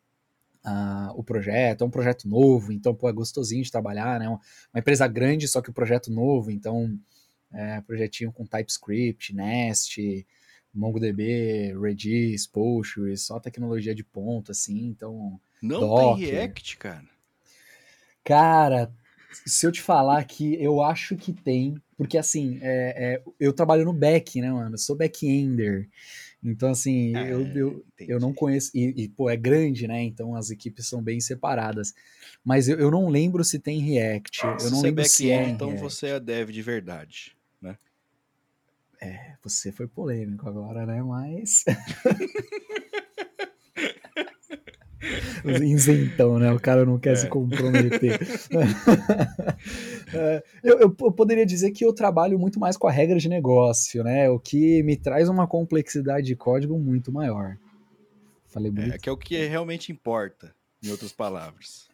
a, o projeto, é um projeto novo, então, pô, é gostosinho de trabalhar, né? Uma, uma empresa grande, só que o projeto novo, então, é, projetinho com TypeScript, Nest, MongoDB, Redis, Postgres, só tecnologia de ponta, assim, então. Não Docker. tem React, cara. Cara, se eu te falar que eu acho que tem, porque assim, é, é, eu trabalho no back, né, mano? Eu sou back-ender. Então, assim, é, eu, eu, eu não conheço. E, e, pô, é grande, né? Então as equipes são bem separadas. Mas eu, eu não lembro se tem React. Eu se não você lembro é se é. Então React. você é dev de verdade? É, você foi polêmico agora, né? Mas. Isentão, né? O cara não quer é. se comprometer. é, eu, eu, poderia dizer que eu trabalho muito mais com a regra de negócio, né? O que me traz uma complexidade de código muito maior. Falei bonito. É, que é o que realmente importa, em outras palavras.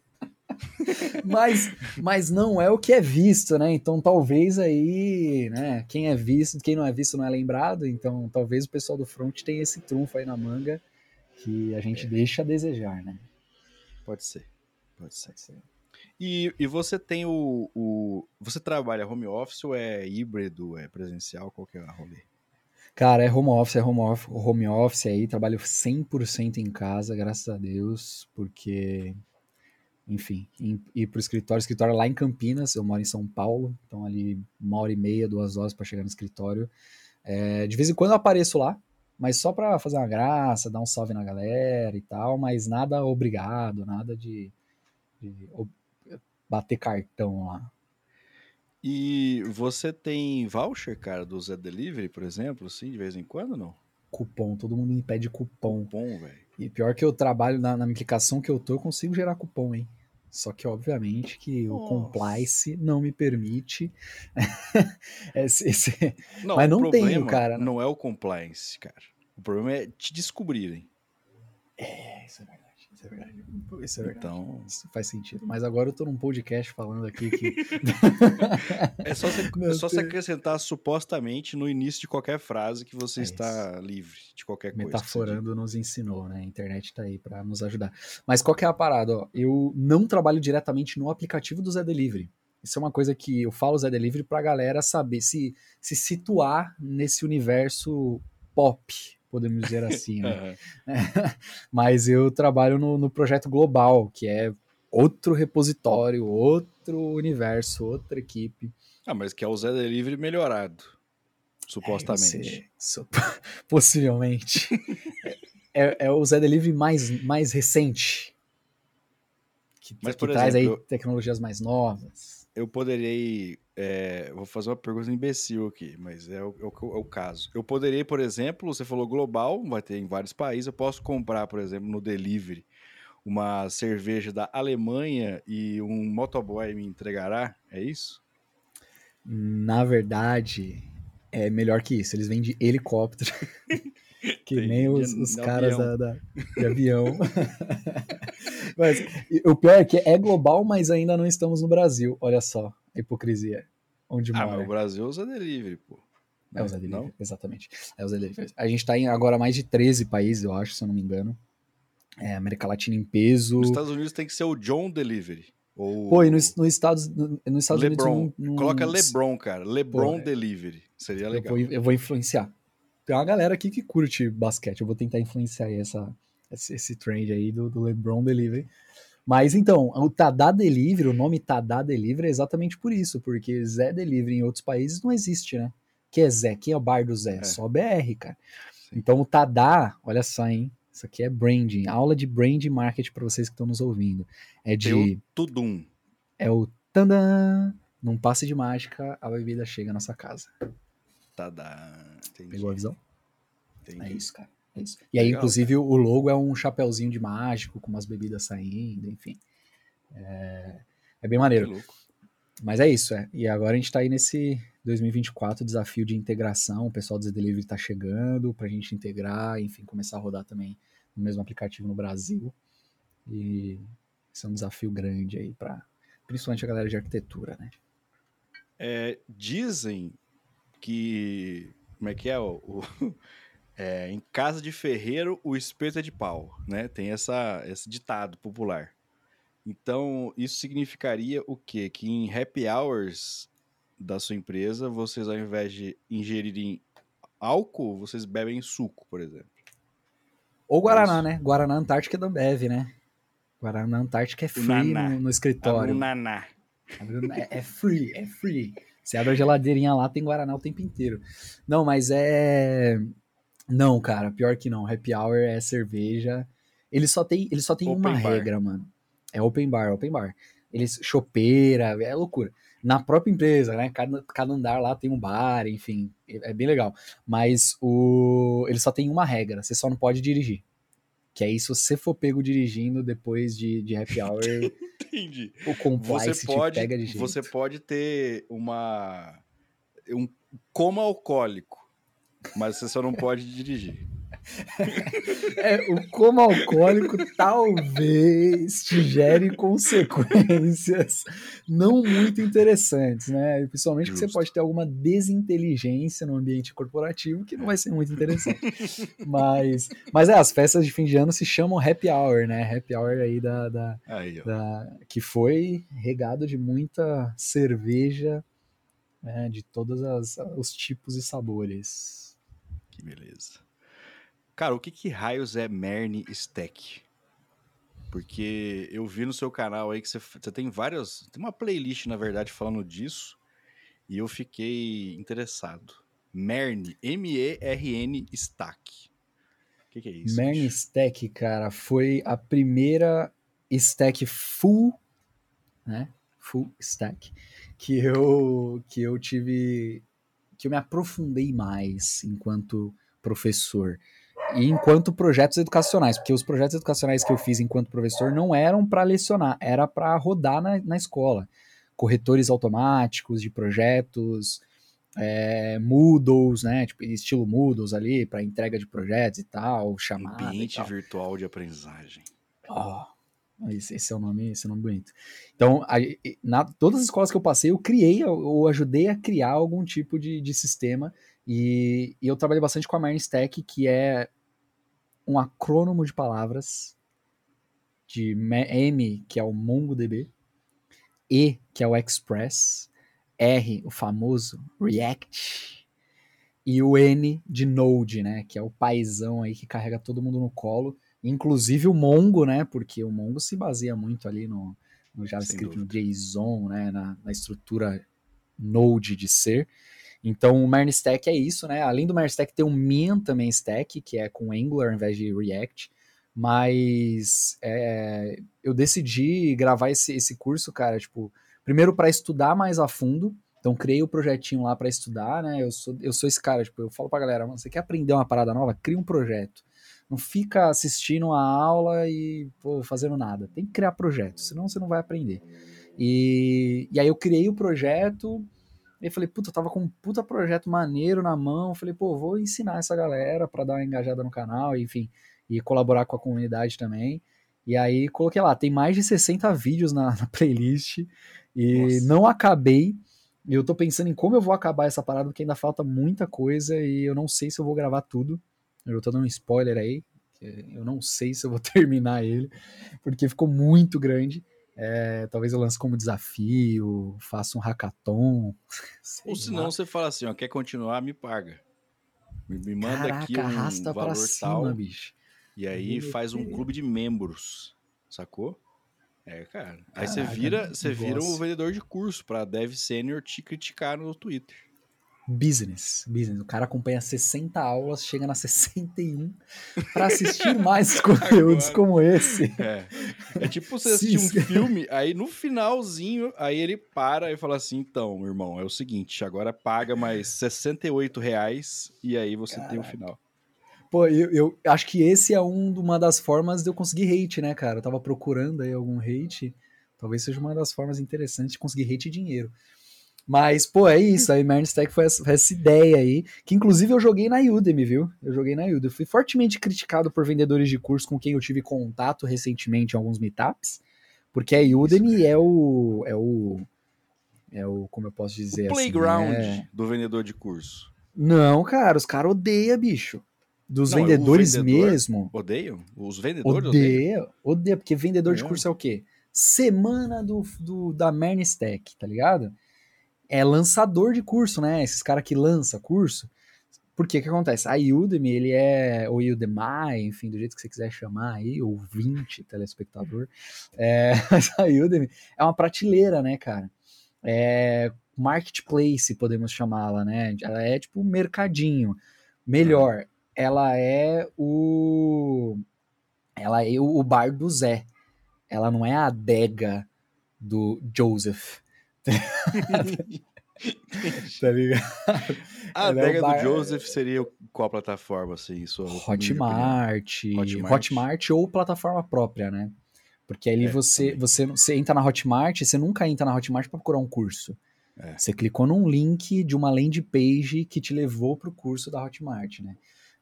mas, mas não é o que é visto, né? Então talvez aí, né? Quem é visto, quem não é visto não é lembrado. Então talvez o pessoal do front tenha esse trunfo aí na manga que a gente é. deixa a desejar, né? Pode ser. Pode ser. Pode ser. E, e você tem o, o. Você trabalha home office ou é híbrido, é presencial? Qual que é a rolê? Cara, é home office, é home office, home office aí, trabalho 100% em casa, graças a Deus, porque, enfim, ir pro escritório, escritório lá em Campinas, eu moro em São Paulo, então ali uma hora e meia, duas horas para chegar no escritório. É, de vez em quando eu apareço lá, mas só para fazer uma graça, dar um salve na galera e tal, mas nada obrigado, nada de, de bater cartão lá. E você tem voucher, cara, do Zé Delivery, por exemplo, assim, de vez em quando, não? Cupom, todo mundo me pede cupom. Cupom, velho. E pior que eu trabalho na, na aplicação que eu tô, eu consigo gerar cupom, hein? Só que, obviamente, que Nossa. o compliance não me permite. esse, esse... Não, Mas não tenho, cara. Não é o compliance, cara. O problema é te descobrirem. É, isso é verdade. Isso é verdade. Isso é verdade. Então, isso faz sentido. Mas agora eu tô num podcast falando aqui que. é só você, é só você acrescentar supostamente no início de qualquer frase que você é está isso. livre de qualquer coisa. Metaforando nos ensinou, né? A internet tá aí para nos ajudar. Mas qual que é a parada? Ó? Eu não trabalho diretamente no aplicativo do Zé Delivery. Isso é uma coisa que eu falo Zé Delivery pra galera saber se, se situar nesse universo pop, podemos dizer assim, né? Mas eu trabalho no, no, projeto global, que é outro repositório, outro universo, outra equipe. Ah, mas que é o Zé Delivery melhorado, supostamente. É, possivelmente. é, é, o Zé Delivery mais, mais recente. Que, mas, que traz exemplo, aí tecnologias mais novas. eu poderei. É, vou fazer uma pergunta imbecil aqui, mas é o, é, o, é o, caso. Eu poderia, por exemplo, você falou global, vai ter em vários países. Eu posso comprar, por exemplo, no delivery, uma cerveja da Alemanha e um motoboy me entregará? É isso? Na verdade, é melhor que isso. Eles vêm de helicóptero. que Tem nem os, os caras da, da, de avião. mas o pior é que é global, mas ainda não estamos no Brasil. Olha só, hipocrisia. Onde ah, mora. mas o Brasil usa delivery, pô. É, usa delivery, não? exatamente. É usa delivery. A gente tá em agora mais de 13 países, eu acho, se eu não me engano. É, América Latina em peso. Nos Estados Unidos tem que ser o John Delivery. Ou... Pô, e nos, no Estados, no, nos Estados Lebron. Unidos. Não, não... Coloca Lebron, cara. Lebron Pô, Delivery. Seria legal. Eu vou, eu vou, influenciar. Tem uma galera aqui que curte basquete. Eu vou tentar influenciar essa, esse, esse trend aí do, do Lebron Delivery. Mas então, o Tadá Delivery, o nome Tadá Delivery é exatamente por isso, porque Zé Delivery em outros países não existe, né? Que é Zé? Quem é o bar do Zé? É. Só BR, cara. Sim. Então o Tadá, olha só, hein? Isso aqui é branding, aula de brand marketing para vocês que estão nos ouvindo. É de. Tem o tudum. É o tandã. Num passe de mágica, a bebida chega na sua casa. Tadá. Entendi. Pegou a visão? Entendi. É isso, cara. É isso. E aí, Legal, inclusive, cara. o logo é um chapéuzinho de mágico com umas bebidas saindo, enfim. É, é bem maneiro. Mas é isso, é. E agora a gente tá aí nesse 2024 desafio de integração. O pessoal do Z Delivery tá chegando pra gente integrar, enfim, começar a rodar também no mesmo aplicativo no Brasil. E esse é um desafio grande aí para principalmente a galera de arquitetura, né? É, dizem que como é que é o, o é, em casa de ferreiro o espeto é de pau, né? Tem essa esse ditado popular. Então isso significaria o quê? Que em happy hours da sua empresa vocês ao invés de ingerirem álcool, vocês bebem suco, por exemplo. Ou Guaraná, né? Guaraná Antártica é da Ambev, né? Guaraná Antártica é free no, no, escritório. Naná. É, é free, é free. Você abre a geladeirinha lá, tem Guaraná o tempo inteiro. Não, mas é. Não, cara, pior que não. Happy Hour é cerveja. Ele só tem, ele só tem uma bar. regra, mano. É open bar, open bar. Eles chopeira, é loucura. Na própria empresa, né? Cada, cada andar lá tem um bar, enfim, é bem legal. Mas o ele só tem uma regra, você só não pode dirigir. Que aí, se você for pego dirigindo depois de, de happy hour, Entendi. o compliance você pode, te pega de jeito. Você pode ter uma um coma alcoólico, mas você só não pode dirigir. É, o como alcoólico talvez te gere consequências não muito interessantes, né? Principalmente que você pode ter alguma desinteligência no ambiente corporativo que não vai ser muito interessante. mas, mas é, as festas de fim de ano se chamam happy hour, né? Happy hour aí da, da, aí, da que foi regado de muita cerveja né, de todos as, os tipos e sabores. Que beleza. Cara, o que, que raios é Merne Stack? Porque eu vi no seu canal aí que você, você tem várias. Tem uma playlist, na verdade, falando disso. E eu fiquei interessado. Merne, M-E-R-N Stack. O que, que, é isso? Merne Stack, cara, foi a primeira stack full, né? Full stack que eu que eu tive que eu me aprofundei mais enquanto professor e enquanto projetos educacionais, porque os projetos educacionais que eu fiz enquanto professor não eram para lecionar, era para rodar na, na escola. Corretores automáticos de projetos, é, Moodles, né? Tipo, estilo Moodles ali, para entrega de projetos e tal, chamada. Ambiente tal. virtual de aprendizagem. Oh, esse, é o nome, esse é o nome bonito. Então, a, na, todas as escolas que eu passei, eu criei, ou ajudei a criar algum tipo de, de sistema. E, e, eu trabalhei bastante com a Marne Stack, que é um acrônimo de palavras de M, que é o MongoDB, E, que é o Express, R, o famoso React, e o N de Node, né, que é o paizão aí que carrega todo mundo no colo, inclusive o Mongo, né, porque o Mongo se baseia muito ali no, no JavaScript, no JSON, né, na, na estrutura Node de ser. Então o Mern Stack é isso, né? Além do Mern Stack tem o Min também Stack, que é com Angular ao invés de React. Mas é, eu decidi gravar esse, esse curso, cara, tipo, Primeiro para estudar mais a fundo. Então criei o projetinho lá para estudar, né? Eu sou, eu sou esse cara, tipo, eu falo pra galera, você quer aprender uma parada nova? Cria um projeto. Não fica assistindo a aula e pô, fazendo nada. Tem que criar projeto, senão você não vai aprender. E, e aí eu criei o projeto, e falei, puta, eu tava com um puta projeto maneiro na mão. Falei, pô, vou ensinar essa galera para dar uma engajada no canal, enfim, e colaborar com a comunidade também. E aí coloquei lá, tem mais de 60 vídeos na, na playlist e Nossa. não acabei. Eu tô pensando em como eu vou acabar essa parada, porque ainda falta muita coisa e eu não sei se eu vou gravar tudo. Eu tô dando um spoiler aí, eu não sei se eu vou terminar ele, porque ficou muito grande. É, talvez eu lance como desafio, faça um hackathon. Ou se não, você fala assim, ó, quer continuar, me paga. Me, me manda Caraca, aqui um arrasta valor pra cima, tal. bicho. E aí faz um clube de membros, sacou? É, cara. Aí você Caraca, vira, você vira um vendedor de curso pra dev sênior te criticar no Twitter. Business, business. O cara acompanha 60 aulas, chega na 61 para assistir mais conteúdos Agora. como esse. É. É tipo você assistir um filme, aí no finalzinho, aí ele para e fala assim: então, irmão, é o seguinte, agora paga mais 68 reais e aí você tem o Caraca. final. Pô, eu, eu acho que esse é um, uma das formas de eu conseguir hate, né, cara? Eu tava procurando aí algum hate. Talvez seja uma das formas interessantes de conseguir hate e dinheiro. Mas, pô, é isso. A Immern Stack foi essa, essa ideia aí, que inclusive eu joguei na Udemy, viu? Eu joguei na Udemy. Fui fortemente criticado por vendedores de curso com quem eu tive contato recentemente em alguns meetups, porque a Udemy é o. É o. É o. Como eu posso dizer O assim, playground é- do vendedor de curso. Não, cara, os caras odeiam, bicho. Dos Não, vendedores vendedor mesmo. Odeiam? Os vendedores odeiam? Odeia, odeia, porque vendedor de curso é o quê? Semana do, do da Mern Stack, tá ligado? É lançador de curso, né? Esses caras que lança curso. Por que acontece? A Udemy, ele é, ou Udemy, enfim, do jeito que você quiser chamar aí, ou 20 telespectador, é, mas a Udemy é uma prateleira, né, cara? É marketplace, podemos chamá-la, né? Ela é tipo mercadinho. Melhor, ela é o ela é o bar do Zé. Ela não é a adega do Joseph. Tá ligado? A Ela é adega bar- do Joseph seria qual plataforma, assim, sua? Hotmart, Hotmart. Hotmart, ou plataforma própria, né? Porque ali É, você, também. você, você entra na Hotmart, você nunca entra na Hotmart para procurar um curso. É. Você clicou num link de uma landing page que te levou pro curso da Hotmart, né?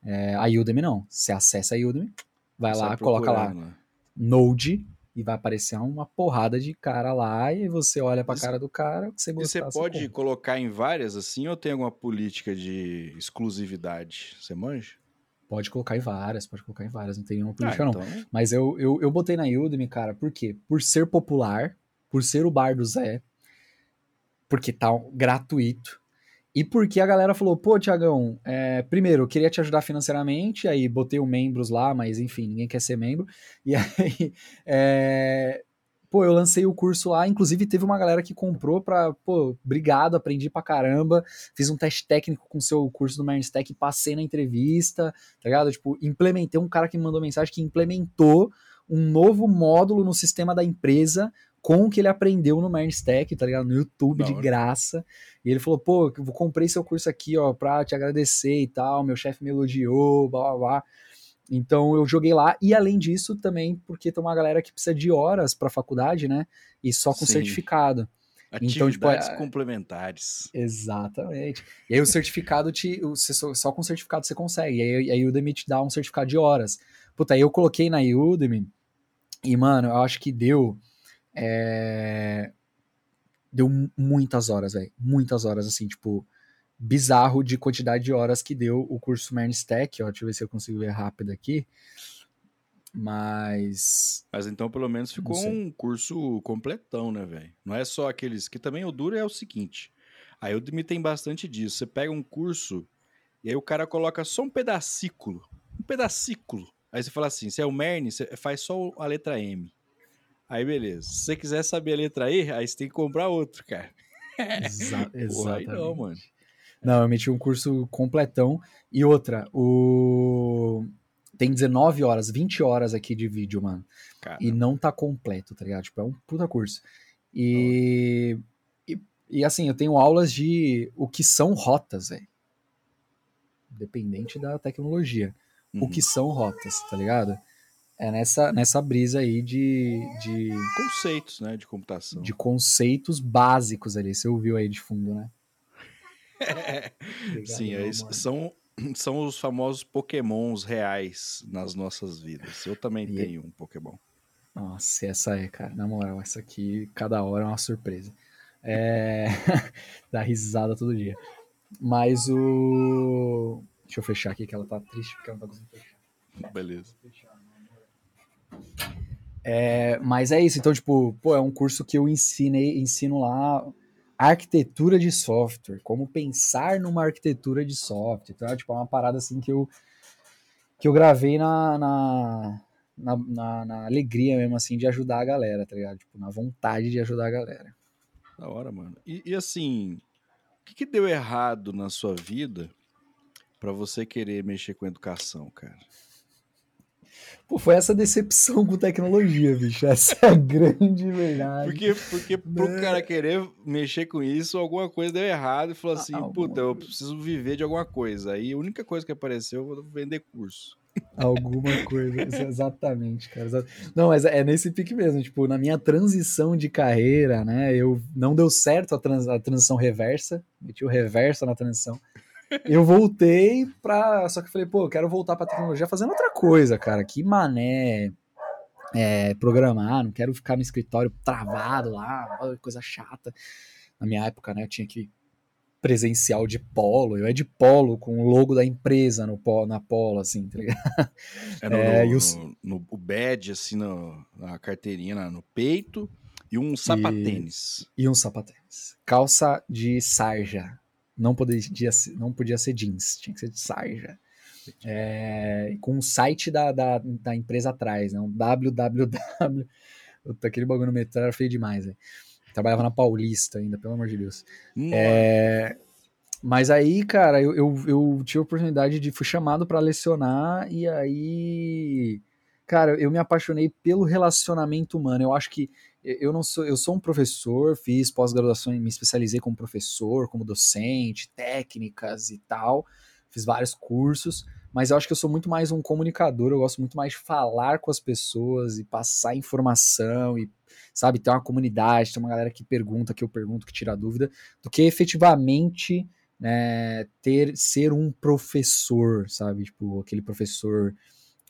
É, a Udemy não. Você acessa a Udemy, vai lá, coloca lá né? Node e vai aparecer uma porrada de cara lá e você olha pra Isso- cara do cara, que você E gostar, você pode compra. colocar em várias assim ou tem alguma política de exclusividade? Você manja? Pode colocar em várias, pode colocar em várias, não tem nenhuma política ah, não. então, Mas eu, eu, eu botei na Udemy, cara, por quê? Por ser popular, por ser o bar do Zé, porque tá gratuito, e porque a galera falou, pô, Tiagão, é, primeiro, eu queria te ajudar financeiramente, aí botei o membros lá, mas enfim, ninguém quer ser membro, e aí, é, pô, eu lancei o curso lá, inclusive teve uma galera que comprou pra, pô, obrigado, aprendi pra caramba, fiz um teste técnico com o seu curso do Mernstack, passei na entrevista, tá ligado? Tipo, implementei um cara que me mandou mensagem que implementou um novo módulo no sistema da empresa com o que ele aprendeu no Mernstack, tá ligado? No YouTube, de graça. E ele falou, pô, eu comprei seu curso aqui, ó, pra te agradecer e tal, meu chefe me elogiou, blá, blá, blá. Então eu joguei lá, e além disso também, porque tem uma galera que precisa de horas pra faculdade, né? E só com Sim. certificado. Então, tipo, atividades é- complementares. Exatamente. E aí o certificado te. você só, com certificado você consegue. E aí, aí a Udemy te dá um certificado de horas. Puta, aí eu coloquei na Udemy e, mano, eu acho que deu. É, Deu mu- muitas horas, velho. Muitas horas, assim, tipo, bizarro de quantidade de horas que deu o curso Mern Stack. Ó, deixa eu ver se eu consigo ver rápido aqui. Mas. Mas então, pelo menos, ficou um curso completão, né, velho? Não é só aqueles. Que também o duro é o seguinte. A Udemy tem bastante disso. Você pega um curso e aí o cara coloca só um pedacículo. Um pedacículo. Aí você fala assim: se é o Mern, você faz só a letra M. Aí beleza. Se você quiser saber a letra E, aí você tem que comprar outro, cara. Exa Porra, aí exatamente. não, mano. Não, eu meti um curso completão. E outra, o. Tem 19 horas, 20 horas aqui de vídeo, mano. Cara, E não tá completo, tá ligado? Tipo, é um puta curso. E, e, e, assim, eu tenho aulas de o que são rotas, velho. Dependente da tecnologia. Uhum. O que são rotas, tá ligado? É nessa, nessa brisa aí de, de. Conceitos, né? De computação. De conceitos básicos ali. Você ouviu aí de fundo, né? Sim, é, são, são os famosos pokémons reais nas nossas vidas. Eu também e... tenho um pokémon. Nossa, essa é, cara. Na moral, essa aqui, cada hora é uma surpresa. É... Dá risada todo dia. Mas o. Deixa eu fechar aqui que ela tá triste porque ela não tá conseguindo fechar. Beleza. É, mas é isso, então, tipo, pô, é um curso que eu ensinei, ensino lá arquitetura de software, como pensar numa arquitetura de software. Então, é, tipo, é uma parada assim que eu, que eu gravei na, na, na, na, na alegria mesmo, assim, de ajudar a galera, tá ligado? Tipo, na vontade de ajudar a galera. Da hora, mano. E, e assim, o que, que deu errado na sua vida para você querer mexer com educação, cara? Pô, foi essa decepção com tecnologia, bicho. Essa é a grande verdade. Porque, porque pro né? cara querer mexer com isso, alguma coisa deu errado e falou assim: ah, puta, eu preciso viver de alguma coisa. Aí a única coisa que apareceu, eu vou vender curso. Alguma coisa, exatamente, cara. Não, mas é nesse pique mesmo. Tipo, na minha transição de carreira, né? Eu não deu certo a, trans, a transição reversa, meti o reverso na transição eu voltei pra. Só que eu falei, pô, eu quero voltar pra tecnologia fazendo outra coisa, cara. Que mané é, programar, não quero ficar no escritório travado lá, coisa chata. Na minha época, né, eu tinha que presencial de polo, eu é de polo com o logo da empresa no polo, na polo, assim, tá ligado? É, no, é, no, os... no, no, o badge, assim, no, na carteirinha, no peito, e um sapatênis. E, e um sapatênis. Calça de sarja, não podia, não podia ser jeans, tinha que ser de sarja. É, com o site da, da, da, empresa atrás, né? Um www. Aquele bagulho no metrô era feio demais. Trabalhava na Paulista ainda, pelo amor de Deus. É, mas aí, cara, eu, eu, eu, tive a oportunidade de. Fui chamado para lecionar e aí. Cara, eu me apaixonei pelo relacionamento humano. Eu acho que eu não sou, eu sou um professor, fiz pós-graduação me especializei como professor, como docente, técnicas e tal. Fiz vários cursos, mas eu acho que eu sou muito mais um comunicador, eu gosto muito mais de falar com as pessoas e passar informação e, sabe, ter uma comunidade, ter uma galera que pergunta, que eu pergunto, que tira dúvida, do que efetivamente né, ter ser um professor, sabe? Tipo, aquele professor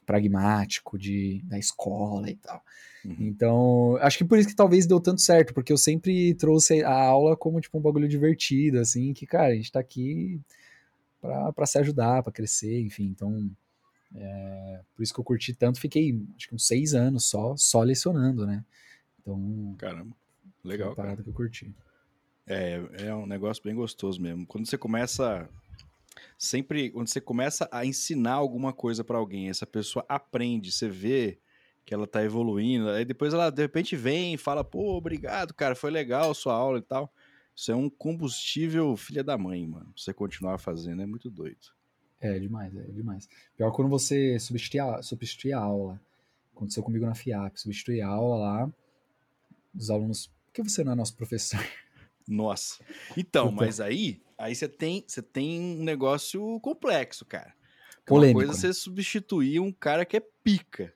pragmático de, da escola e tal. Uhum. Então, acho que por isso que talvez deu tanto certo, porque eu sempre trouxe a aula como tipo um bagulho divertido, assim, que, cara, a gente tá aqui para se ajudar, para crescer, enfim. Então, é, por isso que eu curti tanto, fiquei acho que uns seis anos só, só lecionando, né? Então. Caramba, legal. Uma parada cara. que eu curti. É, é um negócio bem gostoso mesmo. Quando você começa sempre quando você começa a ensinar alguma coisa para alguém, essa pessoa aprende, você vê que ela tá evoluindo, aí depois ela de repente vem e fala, pô, obrigado, cara, foi legal sua aula e tal. Isso é um combustível filha da mãe, mano. Você continuar fazendo, é muito doido. É demais, é demais. Pior quando você substitui a, substitui a aula. Aconteceu comigo na FIAP, substitui a aula lá, os alunos. Por que você não é nosso professor? Nossa. Então, mas aí, aí você tem, você tem um negócio complexo, cara. Polêmico, uma coisa é né? você substituir um cara que é pica.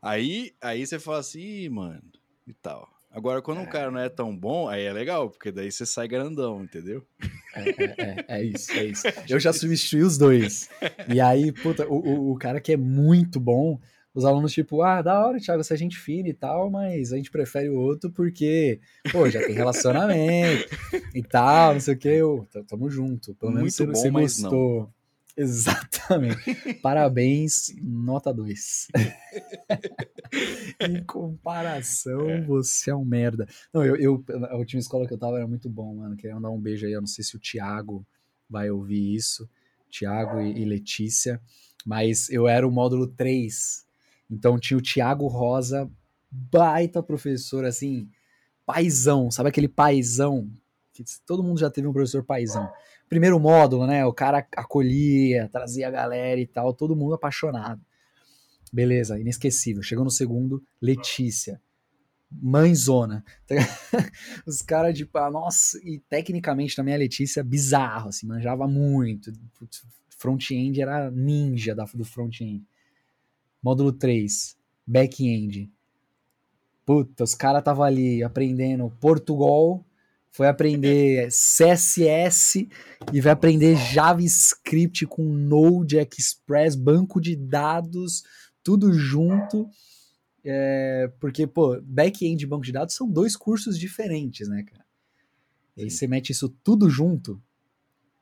Aí, aí você fala assim, mano, e tal. Agora, quando é. um cara não é tão bom, aí é legal, porque daí você sai grandão, entendeu? É, é, é, é isso, é isso. Eu já substituí os dois. E aí, puta, o, o, o cara que é muito bom, os alunos, tipo, ah, da hora, Thiago, você é gente fina e tal, mas a gente prefere o outro porque, pô, já tem relacionamento e tal, não sei o que, eu, tamo junto. Pelo menos Muito você, bom, você gostou. Não. Exatamente. Parabéns, nota 2. em comparação, é. você é um merda. Não, eu, eu, a última escola que eu tava era muito bom, mano. Queria mandar um beijo aí. Eu não sei se o Thiago vai ouvir isso. Thiago e, e Letícia. Mas eu era o módulo 3 então tinha o Tiago Rosa, baita professor, assim, paizão, sabe aquele paizão? Que todo mundo já teve um professor paizão. Primeiro módulo, né? O cara acolhia, trazia a galera e tal, todo mundo apaixonado. Beleza, inesquecível. Chegou no segundo, Letícia. mãezona. Os caras, tipo, ah, nossa, e tecnicamente também a Letícia, bizarro, assim, manjava muito. Front-end era ninja do front-end. Módulo 3, back-end. Puta, os caras estavam ali aprendendo Portugal, foi aprender CSS e vai aprender JavaScript com Node, Express, banco de dados, tudo junto. É, porque, pô, back-end e banco de dados são dois cursos diferentes, né, cara? E aí você mete isso tudo junto,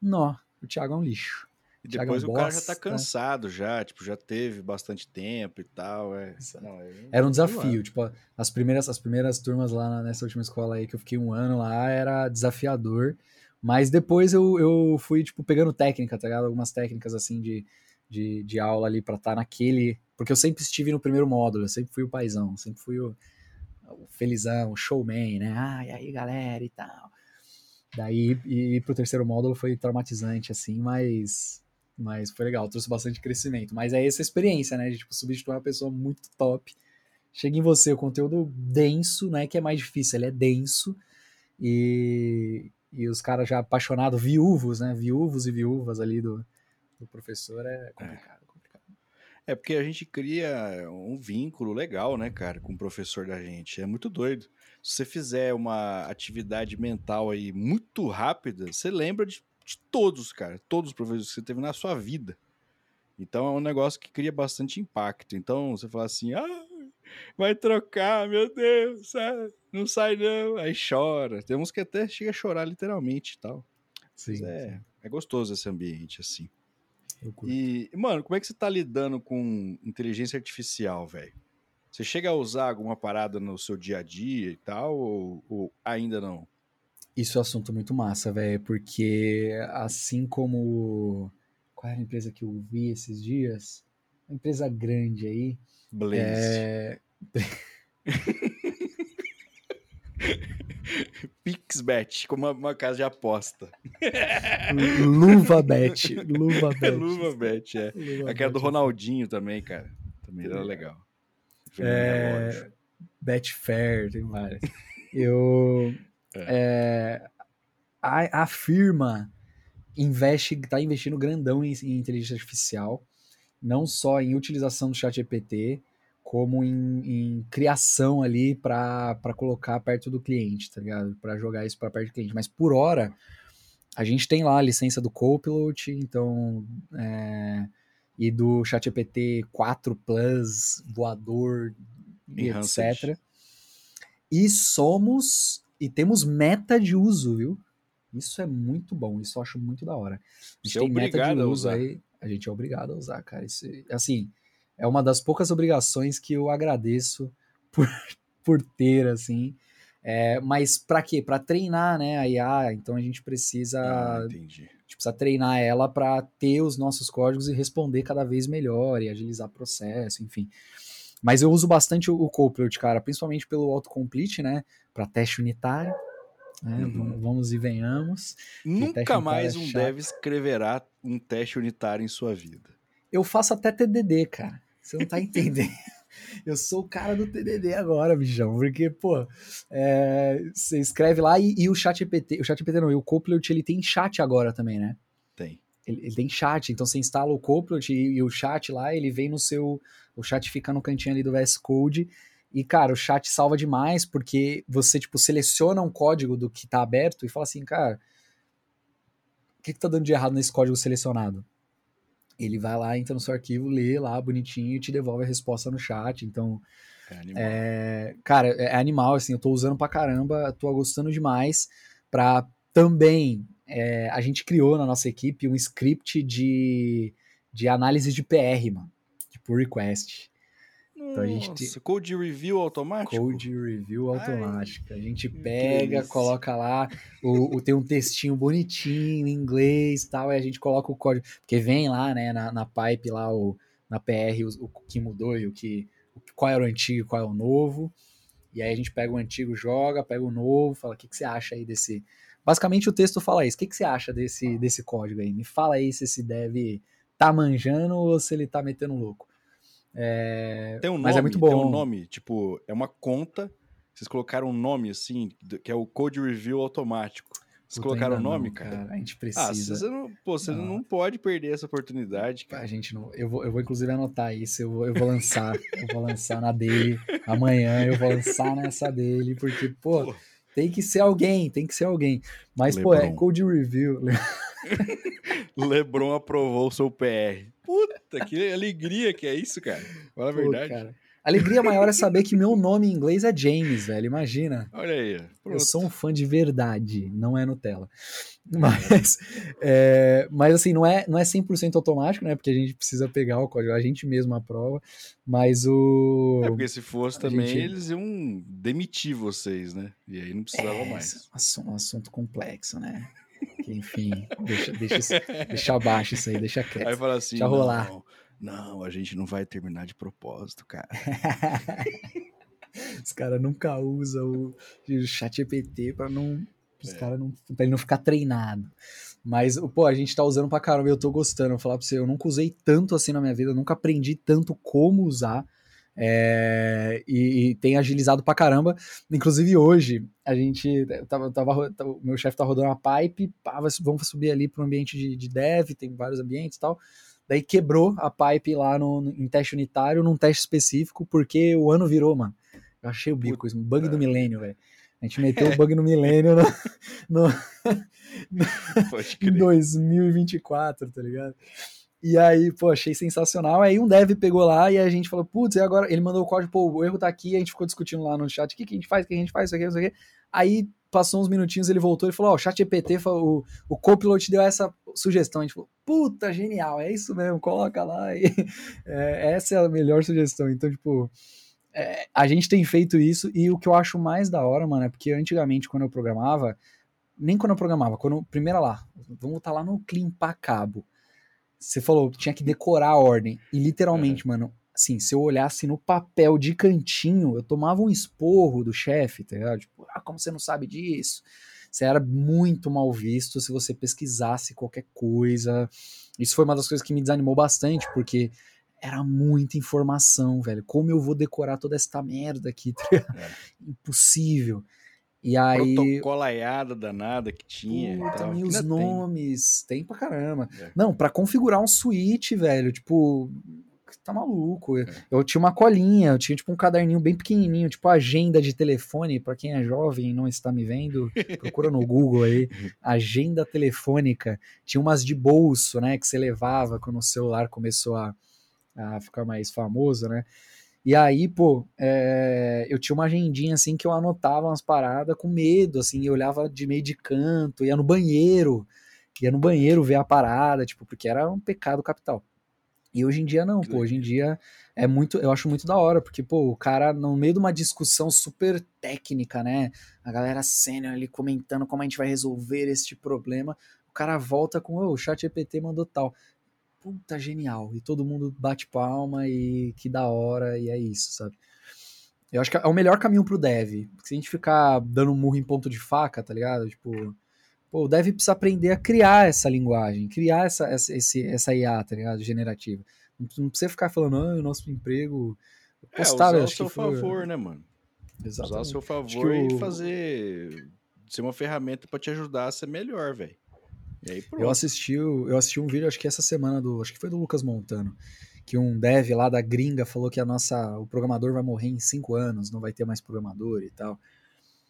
nó, o Thiago é um lixo. E depois o cara já tá cansado já, tipo, já teve bastante tempo e tal. É. Não, é... Era um desafio, tipo, as primeiras, as primeiras turmas lá nessa última escola aí que eu fiquei um ano lá era desafiador, mas depois eu, eu fui, tipo, pegando técnica, tá ligado? Algumas técnicas, assim, de, de, de aula ali pra estar tá naquele... Porque eu sempre estive no primeiro módulo, eu sempre fui o paizão, sempre fui o, o felizão, o showman, né? Ah, e aí, galera e tal. Daí, ir pro terceiro módulo foi traumatizante, assim, mas mas foi legal, trouxe bastante crescimento. Mas é essa experiência, né? De tipo, substituir uma pessoa muito top. Chega em você o conteúdo denso, né? Que é mais difícil, ele é denso. E, e os caras já apaixonados, viúvos, né? Viúvos e viúvas ali do, do professor é complicado, é. complicado. É porque a gente cria um vínculo legal, né, cara, com o professor da gente. É muito doido. Se você fizer uma atividade mental aí muito rápida, você lembra de de todos, cara. Todos os professores que você teve na sua vida. Então é um negócio que cria bastante impacto. Então você fala assim, ah, vai trocar, meu Deus, ah, não sai não. Aí chora. Tem uns que até chega a chorar literalmente e tal. Sim, é, sim. é gostoso esse ambiente, assim. E, mano, como é que você tá lidando com inteligência artificial, velho? Você chega a usar alguma parada no seu dia a dia e tal, ou, ou ainda não? Isso é um assunto muito massa, velho, porque assim como. Qual era a empresa que eu vi esses dias? Uma empresa grande aí. Blaze. É... Pixbet, como uma, uma, casa de aposta. Luva Bet. Luva Bet. Luva Bet, é. Luva Aquela do Ronaldinho também, cara. Também era legal. É... Betfair, tem várias. Eu é. É, a, a, firma investe, está investindo grandão em, em, inteligência artificial, não só em utilização do chat GPT, como em, em criação ali para colocar perto do cliente, tá ligado? Para jogar isso para perto do cliente. Mas por hora, a gente tem lá a licença do Copilot, então. É, e do ChatGPT 4 Plus, voador, etc. E somos e temos meta de uso, viu? Isso é muito bom, isso eu acho muito da hora. A gente é tem meta de uso aí, a gente é obrigado a usar, cara. Isso, assim, é uma das poucas obrigações que eu agradeço por, por ter, assim. É, mas para quê? Para treinar, né, a IA. Então a gente precisa, ah, a gente precisa treinar ela para ter os nossos códigos e responder cada vez melhor e agilizar o processo, enfim. Mas eu uso bastante o, Copilot, cara, principalmente pelo autocomplete, né? Para teste unitário. Né? Uhum. Vamos e venhamos. Nunca mais é um dev escreverá um teste unitário em sua vida. Eu faço até TDD, cara. Você não tá entendendo. Eu sou o cara do TDD agora, bichão, porque, pô, é, você escreve lá e, e o chat EPT, o chat EPT não, e o Copilot, ele tem chat agora também, né? Tem. Ele, ele tem chat, então você instala o Copilot e, e, o chat lá, ele vem no seu, o chat fica no cantinho ali do VS Code. E, cara, o chat salva demais, porque você, tipo, seleciona um código do que tá aberto e fala assim, cara, o que, que tá dando de errado nesse código selecionado? Ele vai lá, entra no seu arquivo, lê lá bonitinho e te devolve a resposta no chat. Então, é. É, cara, é animal, assim, eu tô usando pra caramba, tô gostando demais pra também. É, a gente criou na nossa equipe um script de, de análise de PR, mano pull request. Então a gente code review automático? Code review automático. Ai, a gente pega, coloca lá, o, o, tem um textinho bonitinho em inglês e tal, e a gente coloca o código, porque vem lá, né, na, na pipe lá, o, na PR, o, o que mudou e o que, qual era o antigo e qual é o novo. E aí a gente pega o antigo, joga, pega o novo, fala, o que, que você acha aí desse... Basicamente o texto fala isso, o que, que você acha desse, desse código aí? Me fala aí se esse deve tá manjando ou se ele tá metendo louco. É... Tem um nome, mas é muito bom. Tem um nome, tipo, é uma conta. vocês colocaram um nome assim, que é o Code Review automático. Vocês Puta, colocaram o nome, não, cara? A gente Ah, precisa. você não, pô, você Não. não pode perder essa oportunidade, cara. A gente não. Eu vou, eu vou inclusive anotar isso. Eu vou, eu vou lançar. eu vou lançar na dele. Amanhã eu vou lançar nessa dele. Porque, pô, Pô. tem que ser alguém. Tem que ser alguém. Mas, pô, é Lebron. code review. Lebron aprovou o seu PR. Puta, que alegria que é isso, cara. Fala a verdade. cara. Alegria maior é saber que meu nome em inglês é James, velho. Imagina. Olha aí. ó. Eu Pronto. sou um fã de verdade, não é Nutella. Mas, é, mas assim, não é, não é 100% automático, né? Porque a gente precisa pegar o código, a gente mesmo aprova. Mas o. É porque se fosse A também, gente- eles iam demitir vocês, né? E aí não precisava É, mais. assu- Um assunto complexo, né? Que, enfim, deixa, deixa, deixa abaixo isso aí, deixa Aí quieto. fala assim: Deixa não, rolar. não, a gente não vai terminar de propósito, cara. Os caras nunca usam o, chat EPT pra não. Os É. caras não. Pra ele não ficar treinado. Mas, pô, a gente tá usando pra caramba, eu tô gostando. Vou falar pra você, eu nunca usei tanto assim na minha vida, eu nunca aprendi tanto como usar. É, e, e tem agilizado pra caramba. Inclusive hoje, a gente tava, tava, tava- o meu chefe tá rodando uma pipe, pá, vamos subir ali pro ambiente de, de dev, tem vários ambientes e tal. Daí quebrou a pipe lá no, no- em teste unitário, num teste específico, porque o ano virou, mano. Eu achei o bico, isso, um bug do milênio, velho. A gente meteu o bug no milênio no, no- Pode em crer. 2024, tá ligado? E aí, pô, achei sensacional. Aí um dev pegou lá e a gente falou, putz, e agora? Ele mandou o código, pô, o erro tá aqui, a gente ficou discutindo lá no chat, o que, que a gente faz, o que a gente faz, isso aqui, isso aqui. Aí passou uns minutinhos, ele voltou e falou, ó, o chat EPT, o, o Copilot deu essa sugestão. A gente falou, puta, genial, é isso mesmo, coloca lá. E, é, essa é a melhor sugestão. Então, tipo, é, a gente tem feito isso e o que eu acho mais da hora, mano, é porque antigamente, quando eu programava, nem quando eu programava, quando, primeira lá, vamos botar lá no limpar cabo. Você falou que tinha que decorar a ordem. E literalmente, mano, assim, se eu olhasse no papel de cantinho, eu tomava um esporro do chefe, tá ligado? Tipo, ah, como você não sabe disso? Você era muito mal visto se você pesquisasse qualquer coisa. Isso foi uma das coisas que me desanimou bastante, porque era muita informação, velho. Como eu vou decorar toda esta merda aqui? tá? É. Impossível. E aí. Protocolaiada danada que tinha. e Puta, tal. mil os tem. nomes. Tem pra caramba. É. Não, pra configurar um switch, velho, tipo, tá maluco. Eu, eu tinha uma colinha, eu tinha tipo um caderninho bem pequenininho, tipo agenda de telefone, pra quem é jovem e não está me vendo, procura no Google aí, agenda telefônica. Tinha umas de bolso, né, que você levava quando o celular começou a, a ficar mais famoso, né? E aí, pô, é, eu tinha uma agendinha assim que eu anotava umas paradas com medo, assim, eu olhava de meio de canto, ia no banheiro, ia no banheiro ver a parada, tipo, porque era um pecado capital. E hoje em dia não, pô, hoje em dia é muito, eu acho muito da hora, porque, pô, o cara, no meio de uma discussão super técnica, né, a galera sênior ali comentando como a gente vai resolver este problema, o cara volta com, "Ô, o chat EPT mandou tal. Puta, genial. E todo mundo bate palma e que da hora, e é isso, sabe? Eu acho que é o melhor caminho pro dev. Porque se a gente ficar dando um murro em ponto de faca, tá ligado? Tipo, pô, o dev precisa aprender a criar essa linguagem, criar essa, essa, esse, essa IA, tá ligado? Generativa. Não, não precisa ficar falando, ah, o nosso emprego. É, usar acho seu foi- favor, né, mano? Usar ao Exatamente. seu favor o- e fazer. ser uma ferramenta pra te ajudar a ser melhor, velho. Aí. Eu assisti, eu assisti um vídeo, acho que essa semana, do, acho que foi do Lucas Montano, que um dev lá da gringa falou que a nossa, o programador vai morrer em cinco anos, não vai ter mais programador e tal.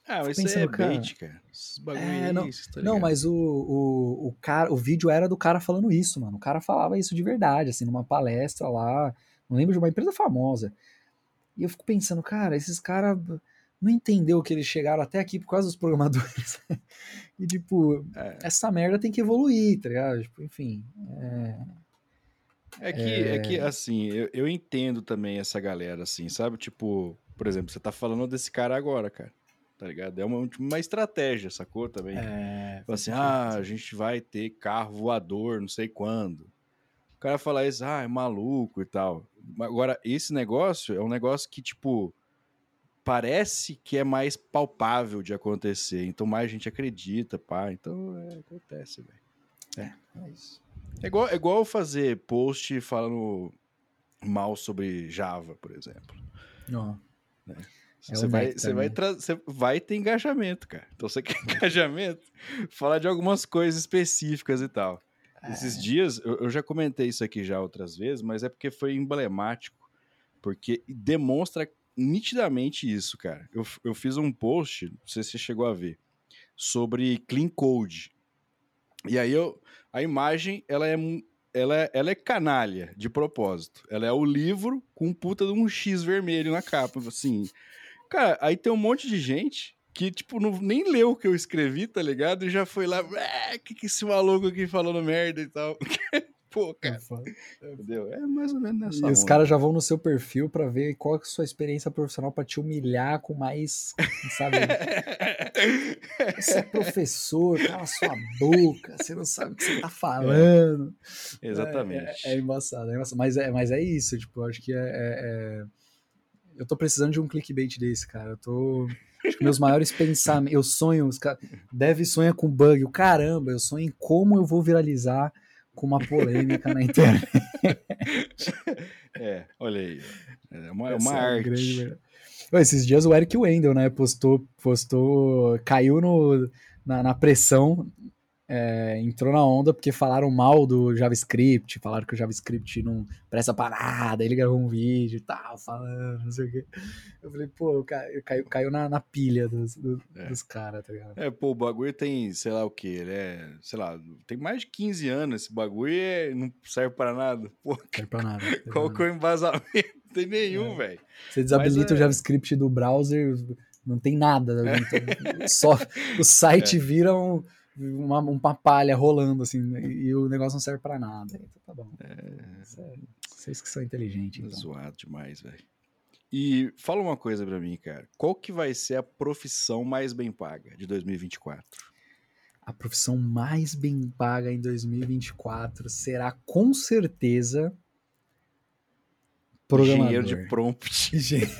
Ah, isso aí é pensando, cara, bait, cara. Esses bagulho É, aí, não- isso, tá não, mas o, o, o, cara, o vídeo era do cara falando isso, mano. O cara falava isso de verdade, assim, numa palestra lá, não lembro de uma empresa famosa. E eu fico pensando, cara, esses caras não entendeu que eles chegaram até aqui por causa dos programadores. e, tipo, É. essa merda tem que evoluir, tá ligado? Tipo, enfim. é, É que, é... que assim, eu, eu entendo também essa galera, assim, sabe? Tipo, por exemplo, você tá falando desse cara agora, cara. Tá ligado? É uma, uma estratégia, sacou? Também. é, Fala assim, ah, a gente vai ter carro voador, não sei quando. O cara fala isso, ah, é maluco e tal. Agora, esse negócio é um negócio que, tipo, parece que é mais palpável de acontecer. Então, mais gente acredita, pá. Então, é, acontece, velho. é isso. É igual, é igual fazer post falando mal sobre Java, por exemplo. Ó. É você, o vai, você, vai né? você vai ter engajamento, cara. Então você quer engajamento, falar de algumas coisas específicas e tal. Esses É. dias, eu, eu já comentei isso aqui já outras vezes, mas é porque foi emblemático, porque demonstra nitidamente isso, cara. Eu, eu fiz um post, não sei se você chegou a ver, sobre clean code. E aí eu, a imagem, ela é, ela, é- ela é canalha, de propósito. Ela é o livro com puta de um X vermelho na capa, assim. Cara, aí tem um monte de gente que, tipo, não, nem leu o que eu escrevi, tá ligado? E já foi lá, "É, que que esse maluco aqui falando merda e tal. Pô, cara, entendeu? É mais ou menos nessa E os onda. caras já vão no seu perfil pra ver qual é a sua experiência profissional pra te humilhar com mais, sabe? Você é professor, cala sua boca, você não sabe o que você tá falando. Exatamente. É, é, é embaçado, é embaçado. Mas é, mas é isso, tipo, eu acho que é, é- é- Eu tô precisando de um clickbait desse, cara. Eu tô. Acho que meus maiores pensamentos. Eu sonho, os caras. Deve sonha com bug. O caramba, eu sonho em como eu vou viralizar com uma polêmica na internet. É, olha aí. É uma, é uma é a arte. grande Esses dias o Eric Wendel, né, postou, postou, caiu no, na, na pressão, é, entrou na onda porque falaram mal do JavaScript, falaram que o JavaScript não presta pra nada, ele gravou um vídeo e tal, falando, não sei o quê. Eu falei, pô, caiu, caiu, caiu na, na pilha dos, do- É. dos caras, tá ligado? É, pô, o bagulho tem, sei lá o que, ele é, sei lá, tem mais de 15 anos esse bagulho e é- não serve pra nada. Pô, Não serve pra nada. qual que é o embasamento? Não tem nenhum, É. velho. Você desabilita é- o JavaScript do browser, não tem nada. não tem- só o site É. vira um, uma, uma palha rolando, assim, e, e o negócio não serve pra nada. Então tá bom. Isso é- Vocês que são inteligentes, É então. zoado demais, velho. E fala uma coisa pra mim, cara. Qual que vai ser a profissão mais bem paga de 2024? A profissão mais bem paga em 2024 será com certeza programador. Engenheiro de prompt. Engenheiro.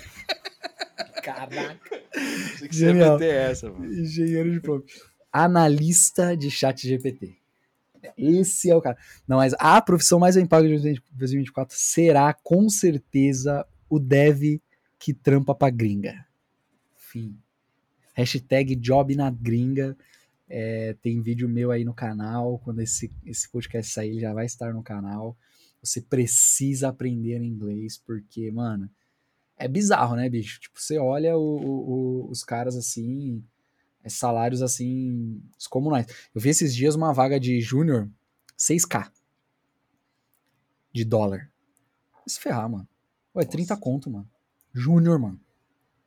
Caraca. Que você ia Genial. meter essa, mano. Engenheiro de prompt. Analista de chat GPT. Esse é o cara. Não, mas a profissão mais bem paga de 2024 será com certeza o dev que trampa pra gringa. Fim. Hashtag job na gringa. É, tem vídeo meu aí no canal. Quando esse, esse podcast sair, já vai estar no canal. Você precisa aprender inglês, porque, mano, é bizarro, né, bicho? Tipo, você olha o- o- o- os caras assim, salários assim, descomunais. Eu vi esses dias uma vaga de júnior, 6k de dólar. Vai Se ferrar, mano. Ué, 30 Nossa. conto, mano. Júnior, mano.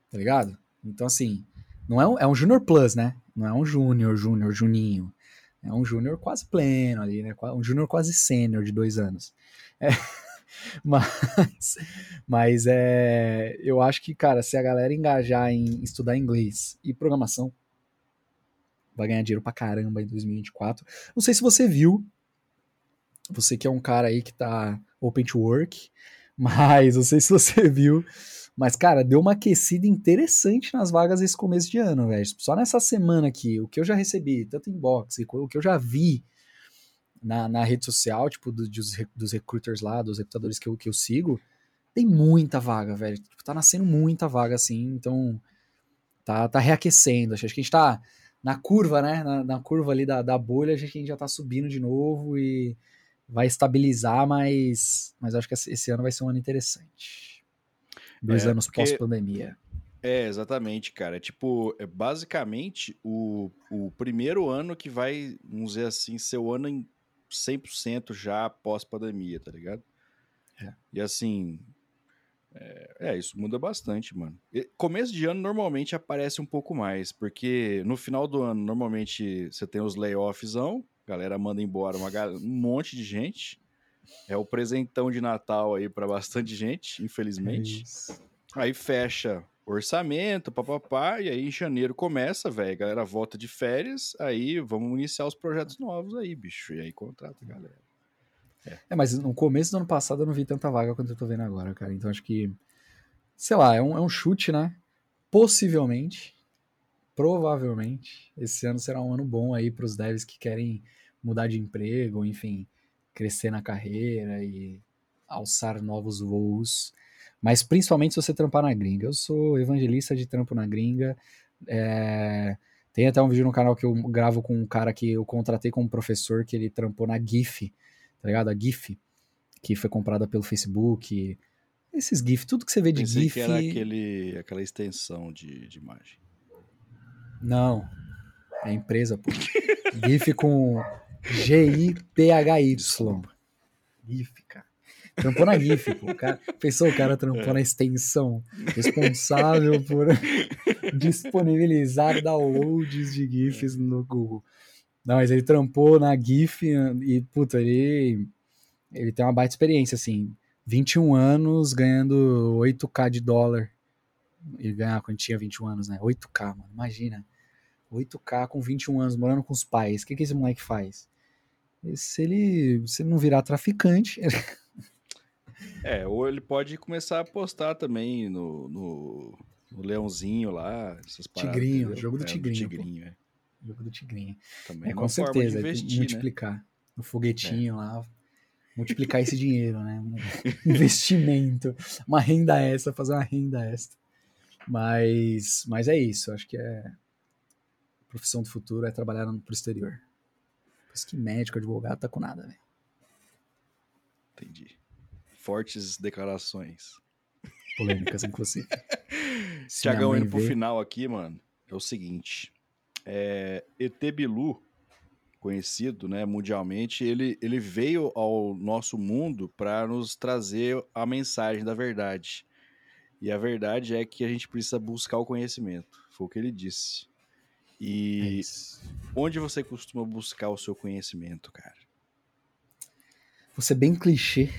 Tá ligado? Então, assim, não é um, é um júnior plus, né? Não é um júnior, júnior, juninho. É um júnior quase pleno ali, né? Um júnior quase sênior de dois anos. É, mas, mas é, eu acho que, cara, se a galera engajar em estudar inglês e programação, vai ganhar dinheiro pra caramba em 2024. Não sei se você viu, você que é um cara aí que tá open to work, mas não sei se você viu, mas, cara, deu uma aquecida interessante nas vagas esse começo de ano, velho. Só nessa semana aqui, o que eu já recebi, tanto inbox, o que eu já vi na, na rede social, tipo, do- dos, dos recruiters lá, dos recrutadores que eu, que eu sigo, tem muita vaga, velho. Tipo, tá nascendo muita vaga, assim, então tá, tá reaquecendo. Acho que a gente tá na curva, né? Na, na curva ali da, da bolha, a gente já tá subindo de novo e vai estabilizar, mas, mas acho que esse ano vai ser um ano interessante. Dois É, anos porque- pós-pandemia. É, exatamente, cara. É tipo, é basicamente o, o primeiro ano que vai, vamos dizer assim, ser o ano em 100% já pós-pandemia, tá ligado? É. E assim, é, é, isso muda bastante, mano. E começo de ano normalmente aparece um pouco mais, porque no final do ano normalmente você tem os layoffzão, galera manda embora uma, um monte de gente. É o presentão de Natal aí pra bastante gente, infelizmente. É. Aí fecha orçamento, papapá, e aí em janeiro começa, velho, a galera volta de férias, aí vamos iniciar os projetos novos aí, bicho, e aí contrata a galera. É, mas no começo do ano passado eu não vi tanta vaga quanto eu tô vendo agora, cara. Então acho que, sei lá, é um, é um chute, né? Possivelmente, provavelmente, esse ano será um ano bom aí pros devs que querem mudar de emprego, enfim, crescer na carreira e alçar novos voos, mas principalmente se você trampar na gringa. Eu sou evangelista de trampo na gringa. É... Tem até um vídeo no canal que eu gravo com um cara que eu contratei como professor, que ele trampou na GIF, tá ligado? A GIF, que foi comprada pelo Facebook. Esses GIF, tudo que você vê de Pensei GIF. que era aquele, aquela extensão de, de imagem. Não. É empresa, pô. GIF com G-I-P-H-Y. GIF, cara. Trampou na GIF, pô. O cara, pensou o cara trampou na extensão. Responsável por disponibilizar downloads de GIFs no Google. Não, mas ele trampou na GIF e, puta, ele, ele tem uma baita experiência, assim. 21 anos ganhando 8k de dólar. Ele ganhava quando tinha 21 anos, né? 8k, mano. Imagina. 8k com 21 anos, morando com os pais. O que, que esse moleque faz? Se ele, se ele não virar traficante, É, ou ele pode começar a postar também no, no, no Leãozinho lá, essas paradas. Tigrinho, jogo do É, Tigrinho, pô. tigrinho, é. Jogo do Tigrinho. Também É, é com certeza, investir, né? multiplicar no foguetinho lá, multiplicar esse dinheiro, né? Um investimento, uma renda extra, fazer uma renda extra. Mas, mas é isso, acho que é a profissão do futuro é trabalhar no pro exterior. Por isso que médico, advogado, tá com nada, velho. Entendi. Fortes declarações. Polêmicas, inclusive. Tiagão, indo pro ver- final aqui, mano, é o seguinte. É, ET Bilu, conhecido né, mundialmente, ele, ele veio ao nosso mundo para nos trazer a mensagem da verdade. E a verdade é que a gente precisa buscar o conhecimento. Foi o que ele disse. É E isso. onde você costuma buscar o seu conhecimento, cara? Vou ser bem clichê,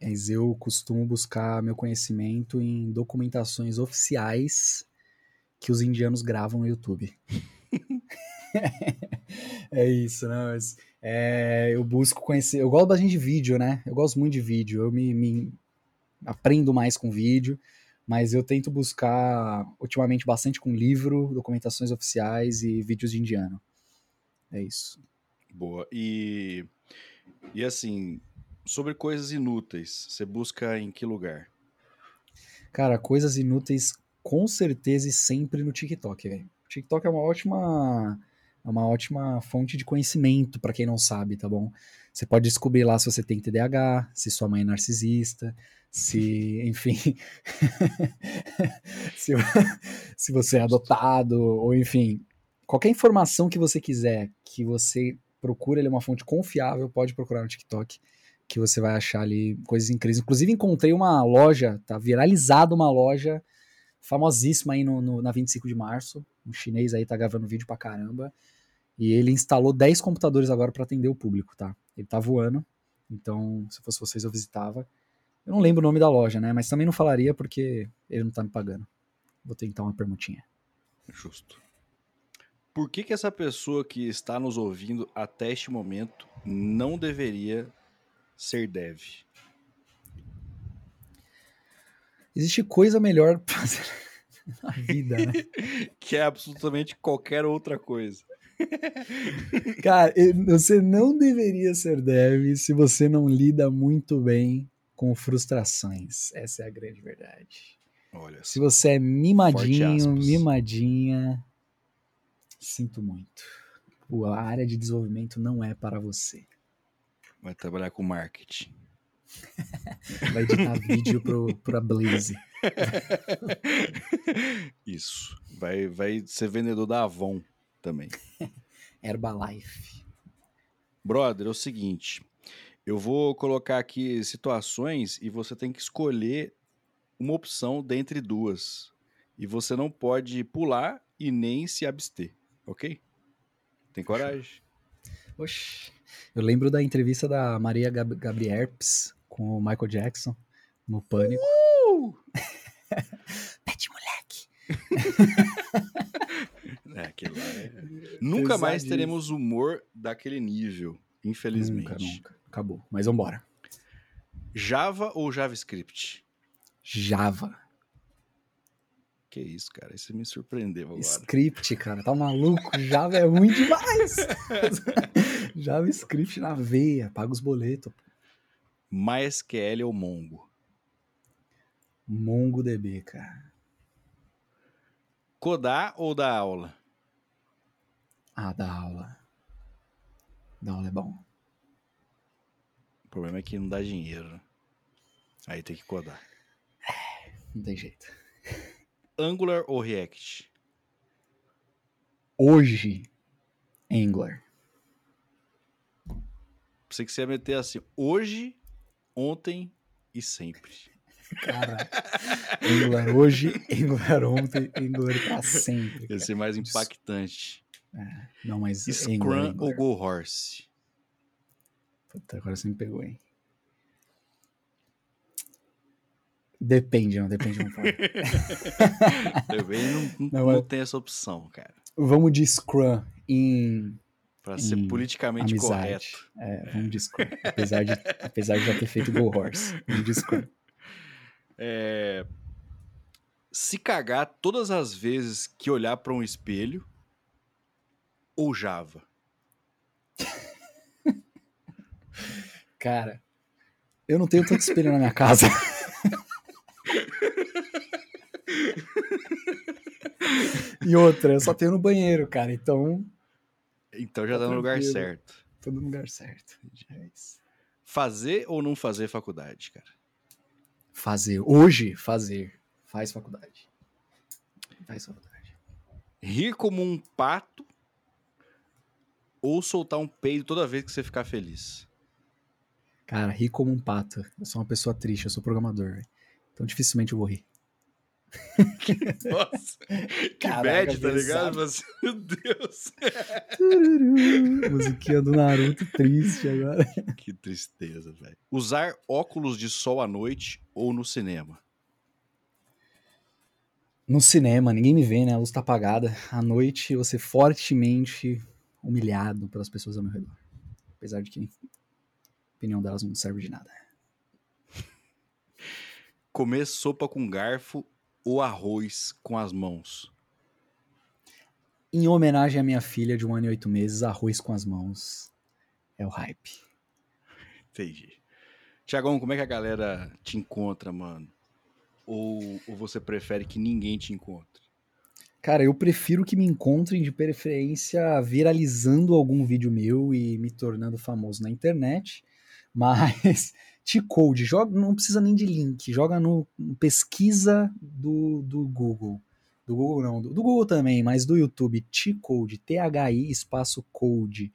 mas eu costumo buscar meu conhecimento em documentações oficiais que os indianos gravam no YouTube. é isso, né? Mas, é, eu busco conhecer. Eu gosto bastante de vídeo, né? Eu gosto muito de vídeo. Eu me, me aprendo mais com vídeo, mas eu tento buscar ultimamente bastante com livro, documentações oficiais e vídeos de indiano. É isso. Boa. E, e assim, sobre coisas inúteis, você busca em que lugar? Cara, coisas inúteis com certeza e sempre no TikTok, velho. TikTok é uma ótima é uma ótima fonte de conhecimento pra quem não sabe, tá bom? Você pode descobrir lá se você tem TDAH, se sua mãe é narcisista, se, enfim, se, se você é adotado, ou enfim, qualquer informação que você quiser, que você procura ele é uma fonte confiável, pode procurar no TikTok, que você vai achar ali coisas incríveis. Inclusive, encontrei uma loja, tá viralizada uma loja famosíssima aí no, no- na 25 de março. Um chinês aí tá gravando vídeo pra caramba. E ele instalou 10 computadores agora pra atender o público, tá? Ele tá voando. Então, se fosse vocês, eu visitava. Eu não lembro o nome da loja, né? Mas também não falaria porque ele não tá me pagando. Vou tentar uma permutinha. Justo. Por que, que essa pessoa que está nos ouvindo até este momento não deveria ser dev? Existe coisa melhor pra fazer na vida, né? Que é absolutamente qualquer outra coisa. Cara, você não deveria ser dev se você não lida muito bem com frustrações. Essa é a grande verdade. Olha Se você é mimadinho, mimadinha, sinto muito. A área de desenvolvimento não é para você. Vai trabalhar com marketing. Vai editar vídeo pro, pra Blaze. Isso. Vai, vai ser vendedor da Avon também. Herbalife. Brother, é o seguinte. Eu vou colocar aqui situações e você tem que escolher uma opção dentre duas. E você não pode pular e nem se abster, ok? Tem coragem? Oxi. Eu lembro da entrevista da Maria Gab Gabrierps com o Michael Jackson no Pânico. Uh! Pet moleque. É, aquilo lá é... Nunca mais teremos humor daquele nível, infelizmente. Nunca, nunca. Acabou. Mas vambora. Java ou JavaScript? Java. Que isso, cara. Isso me surpreendeu agora. Script, cara. Tá maluco? Java é ruim demais. JavaScript na veia. Paga os boletos. MySQL ou Mongo? MongoDB, cara. Codar ou dar aula? Ah, da aula. Da aula é bom. O problema é que não dá dinheiro. né? Aí tem que codar. Não tem jeito. Angular ou React? Hoje, Angular. Pensei que você ia meter assim, hoje, ontem e sempre. Cara, Angular hoje, Angular ontem, Angular pra sempre. Ia cara. ser mais impactante. Não, mas Scrum Angular, ou. Go Horse? Puta, agora você me pegou, hein? Depende, não, depende de ponto. Também não, não, Não, não é- tem essa opção, cara. Vamos de Scrum em Pra ser politicamente amizade. correto. É, vamos de Scrum. Apesar de, apesar de já ter feito Go Horse. Vamos de Scrum. É, Se cagar todas as vezes que olhar pra um espelho ou Java? Cara, eu não tenho tanto espelho na minha casa. e outra, eu só tenho no banheiro, cara. Então, Então já Tá tá no lugar certo. tô no lugar certo. É isso. Fazer ou não fazer faculdade, cara? Fazer. Hoje, fazer. Faz faculdade. Faz faculdade. Rir como um pato ou soltar um peido toda vez que você ficar feliz? Cara, ri como um pato. Eu sou uma pessoa triste, eu sou programador. velho. Então dificilmente eu vou rir. Nossa, que Caraca, bad, tá ligado? Mas, meu Deus. Tururu, Musiquinha do Naruto triste agora. Que tristeza, velho. Usar óculos de sol à noite ou no cinema? No cinema, ninguém me vê, né? A luz tá apagada. À noite, eu vou ser fortemente humilhado pelas pessoas ao meu redor. Apesar de que a opinião delas não serve de nada. Comer sopa com garfo ou arroz com as mãos? Em homenagem à minha filha de um ano e oito meses, arroz com as mãos é o hype. Entendi. Tiagão, como é que a galera te encontra, mano? Ou, ou você prefere que ninguém te encontre? Cara, eu prefiro que me encontrem de preferência viralizando algum vídeo meu e me tornando famoso na internet. Mas T-Code, joga, não precisa nem de link, joga no pesquisa do, do Google. Do Google não, do, do Google também, mas do YouTube, T-Code, T-H-I espaço code.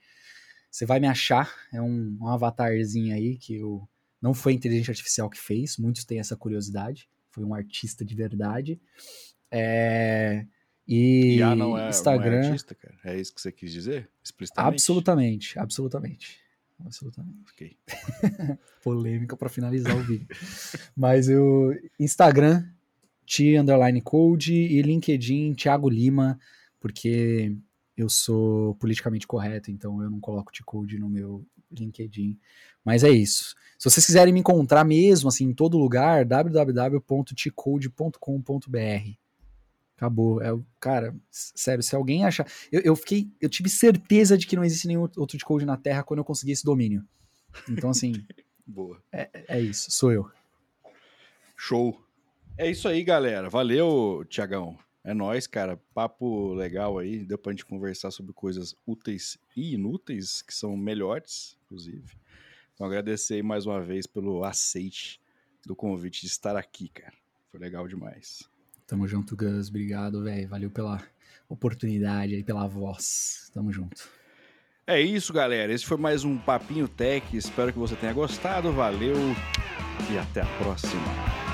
Você vai me achar, é um, um avatarzinho aí que eu, não foi a inteligência artificial que fez, muitos têm essa curiosidade, foi um artista de verdade. É, e IA não é, não é Instagram, artista, cara? É isso que você quis dizer? Explicitamente? absolutamente, absolutamente. Absolutamente. Ok. polêmica para finalizar o vídeo. Mas o Instagram, T underline code e LinkedIn, Thiago Lima, porque eu sou politicamente correto, então eu não coloco T-Code no meu LinkedIn. Mas é isso. Se vocês quiserem me encontrar mesmo, assim, em todo lugar, www.tcode.com.br. Acabou. É, cara, sério, se alguém achar. Eu, eu fiquei. Eu tive certeza de que não existe nenhum outro T-Code na Terra quando eu consegui esse domínio. Então, assim, Boa. é isso, sou eu. Show. É isso aí, galera. Valeu, Tiagão. É nóis, cara. Papo legal aí. Deu pra gente conversar sobre coisas úteis e inúteis, que são melhores, inclusive. Então, agradecer aí mais uma vez pelo aceite do convite de estar aqui, cara. Foi legal demais. Tamo junto, Gus. Obrigado, velho. Valeu pela oportunidade aí, pela voz. Tamo junto. É isso, galera. Esse foi mais um Papinho Tech. Espero que você tenha gostado. Valeu e até a próxima.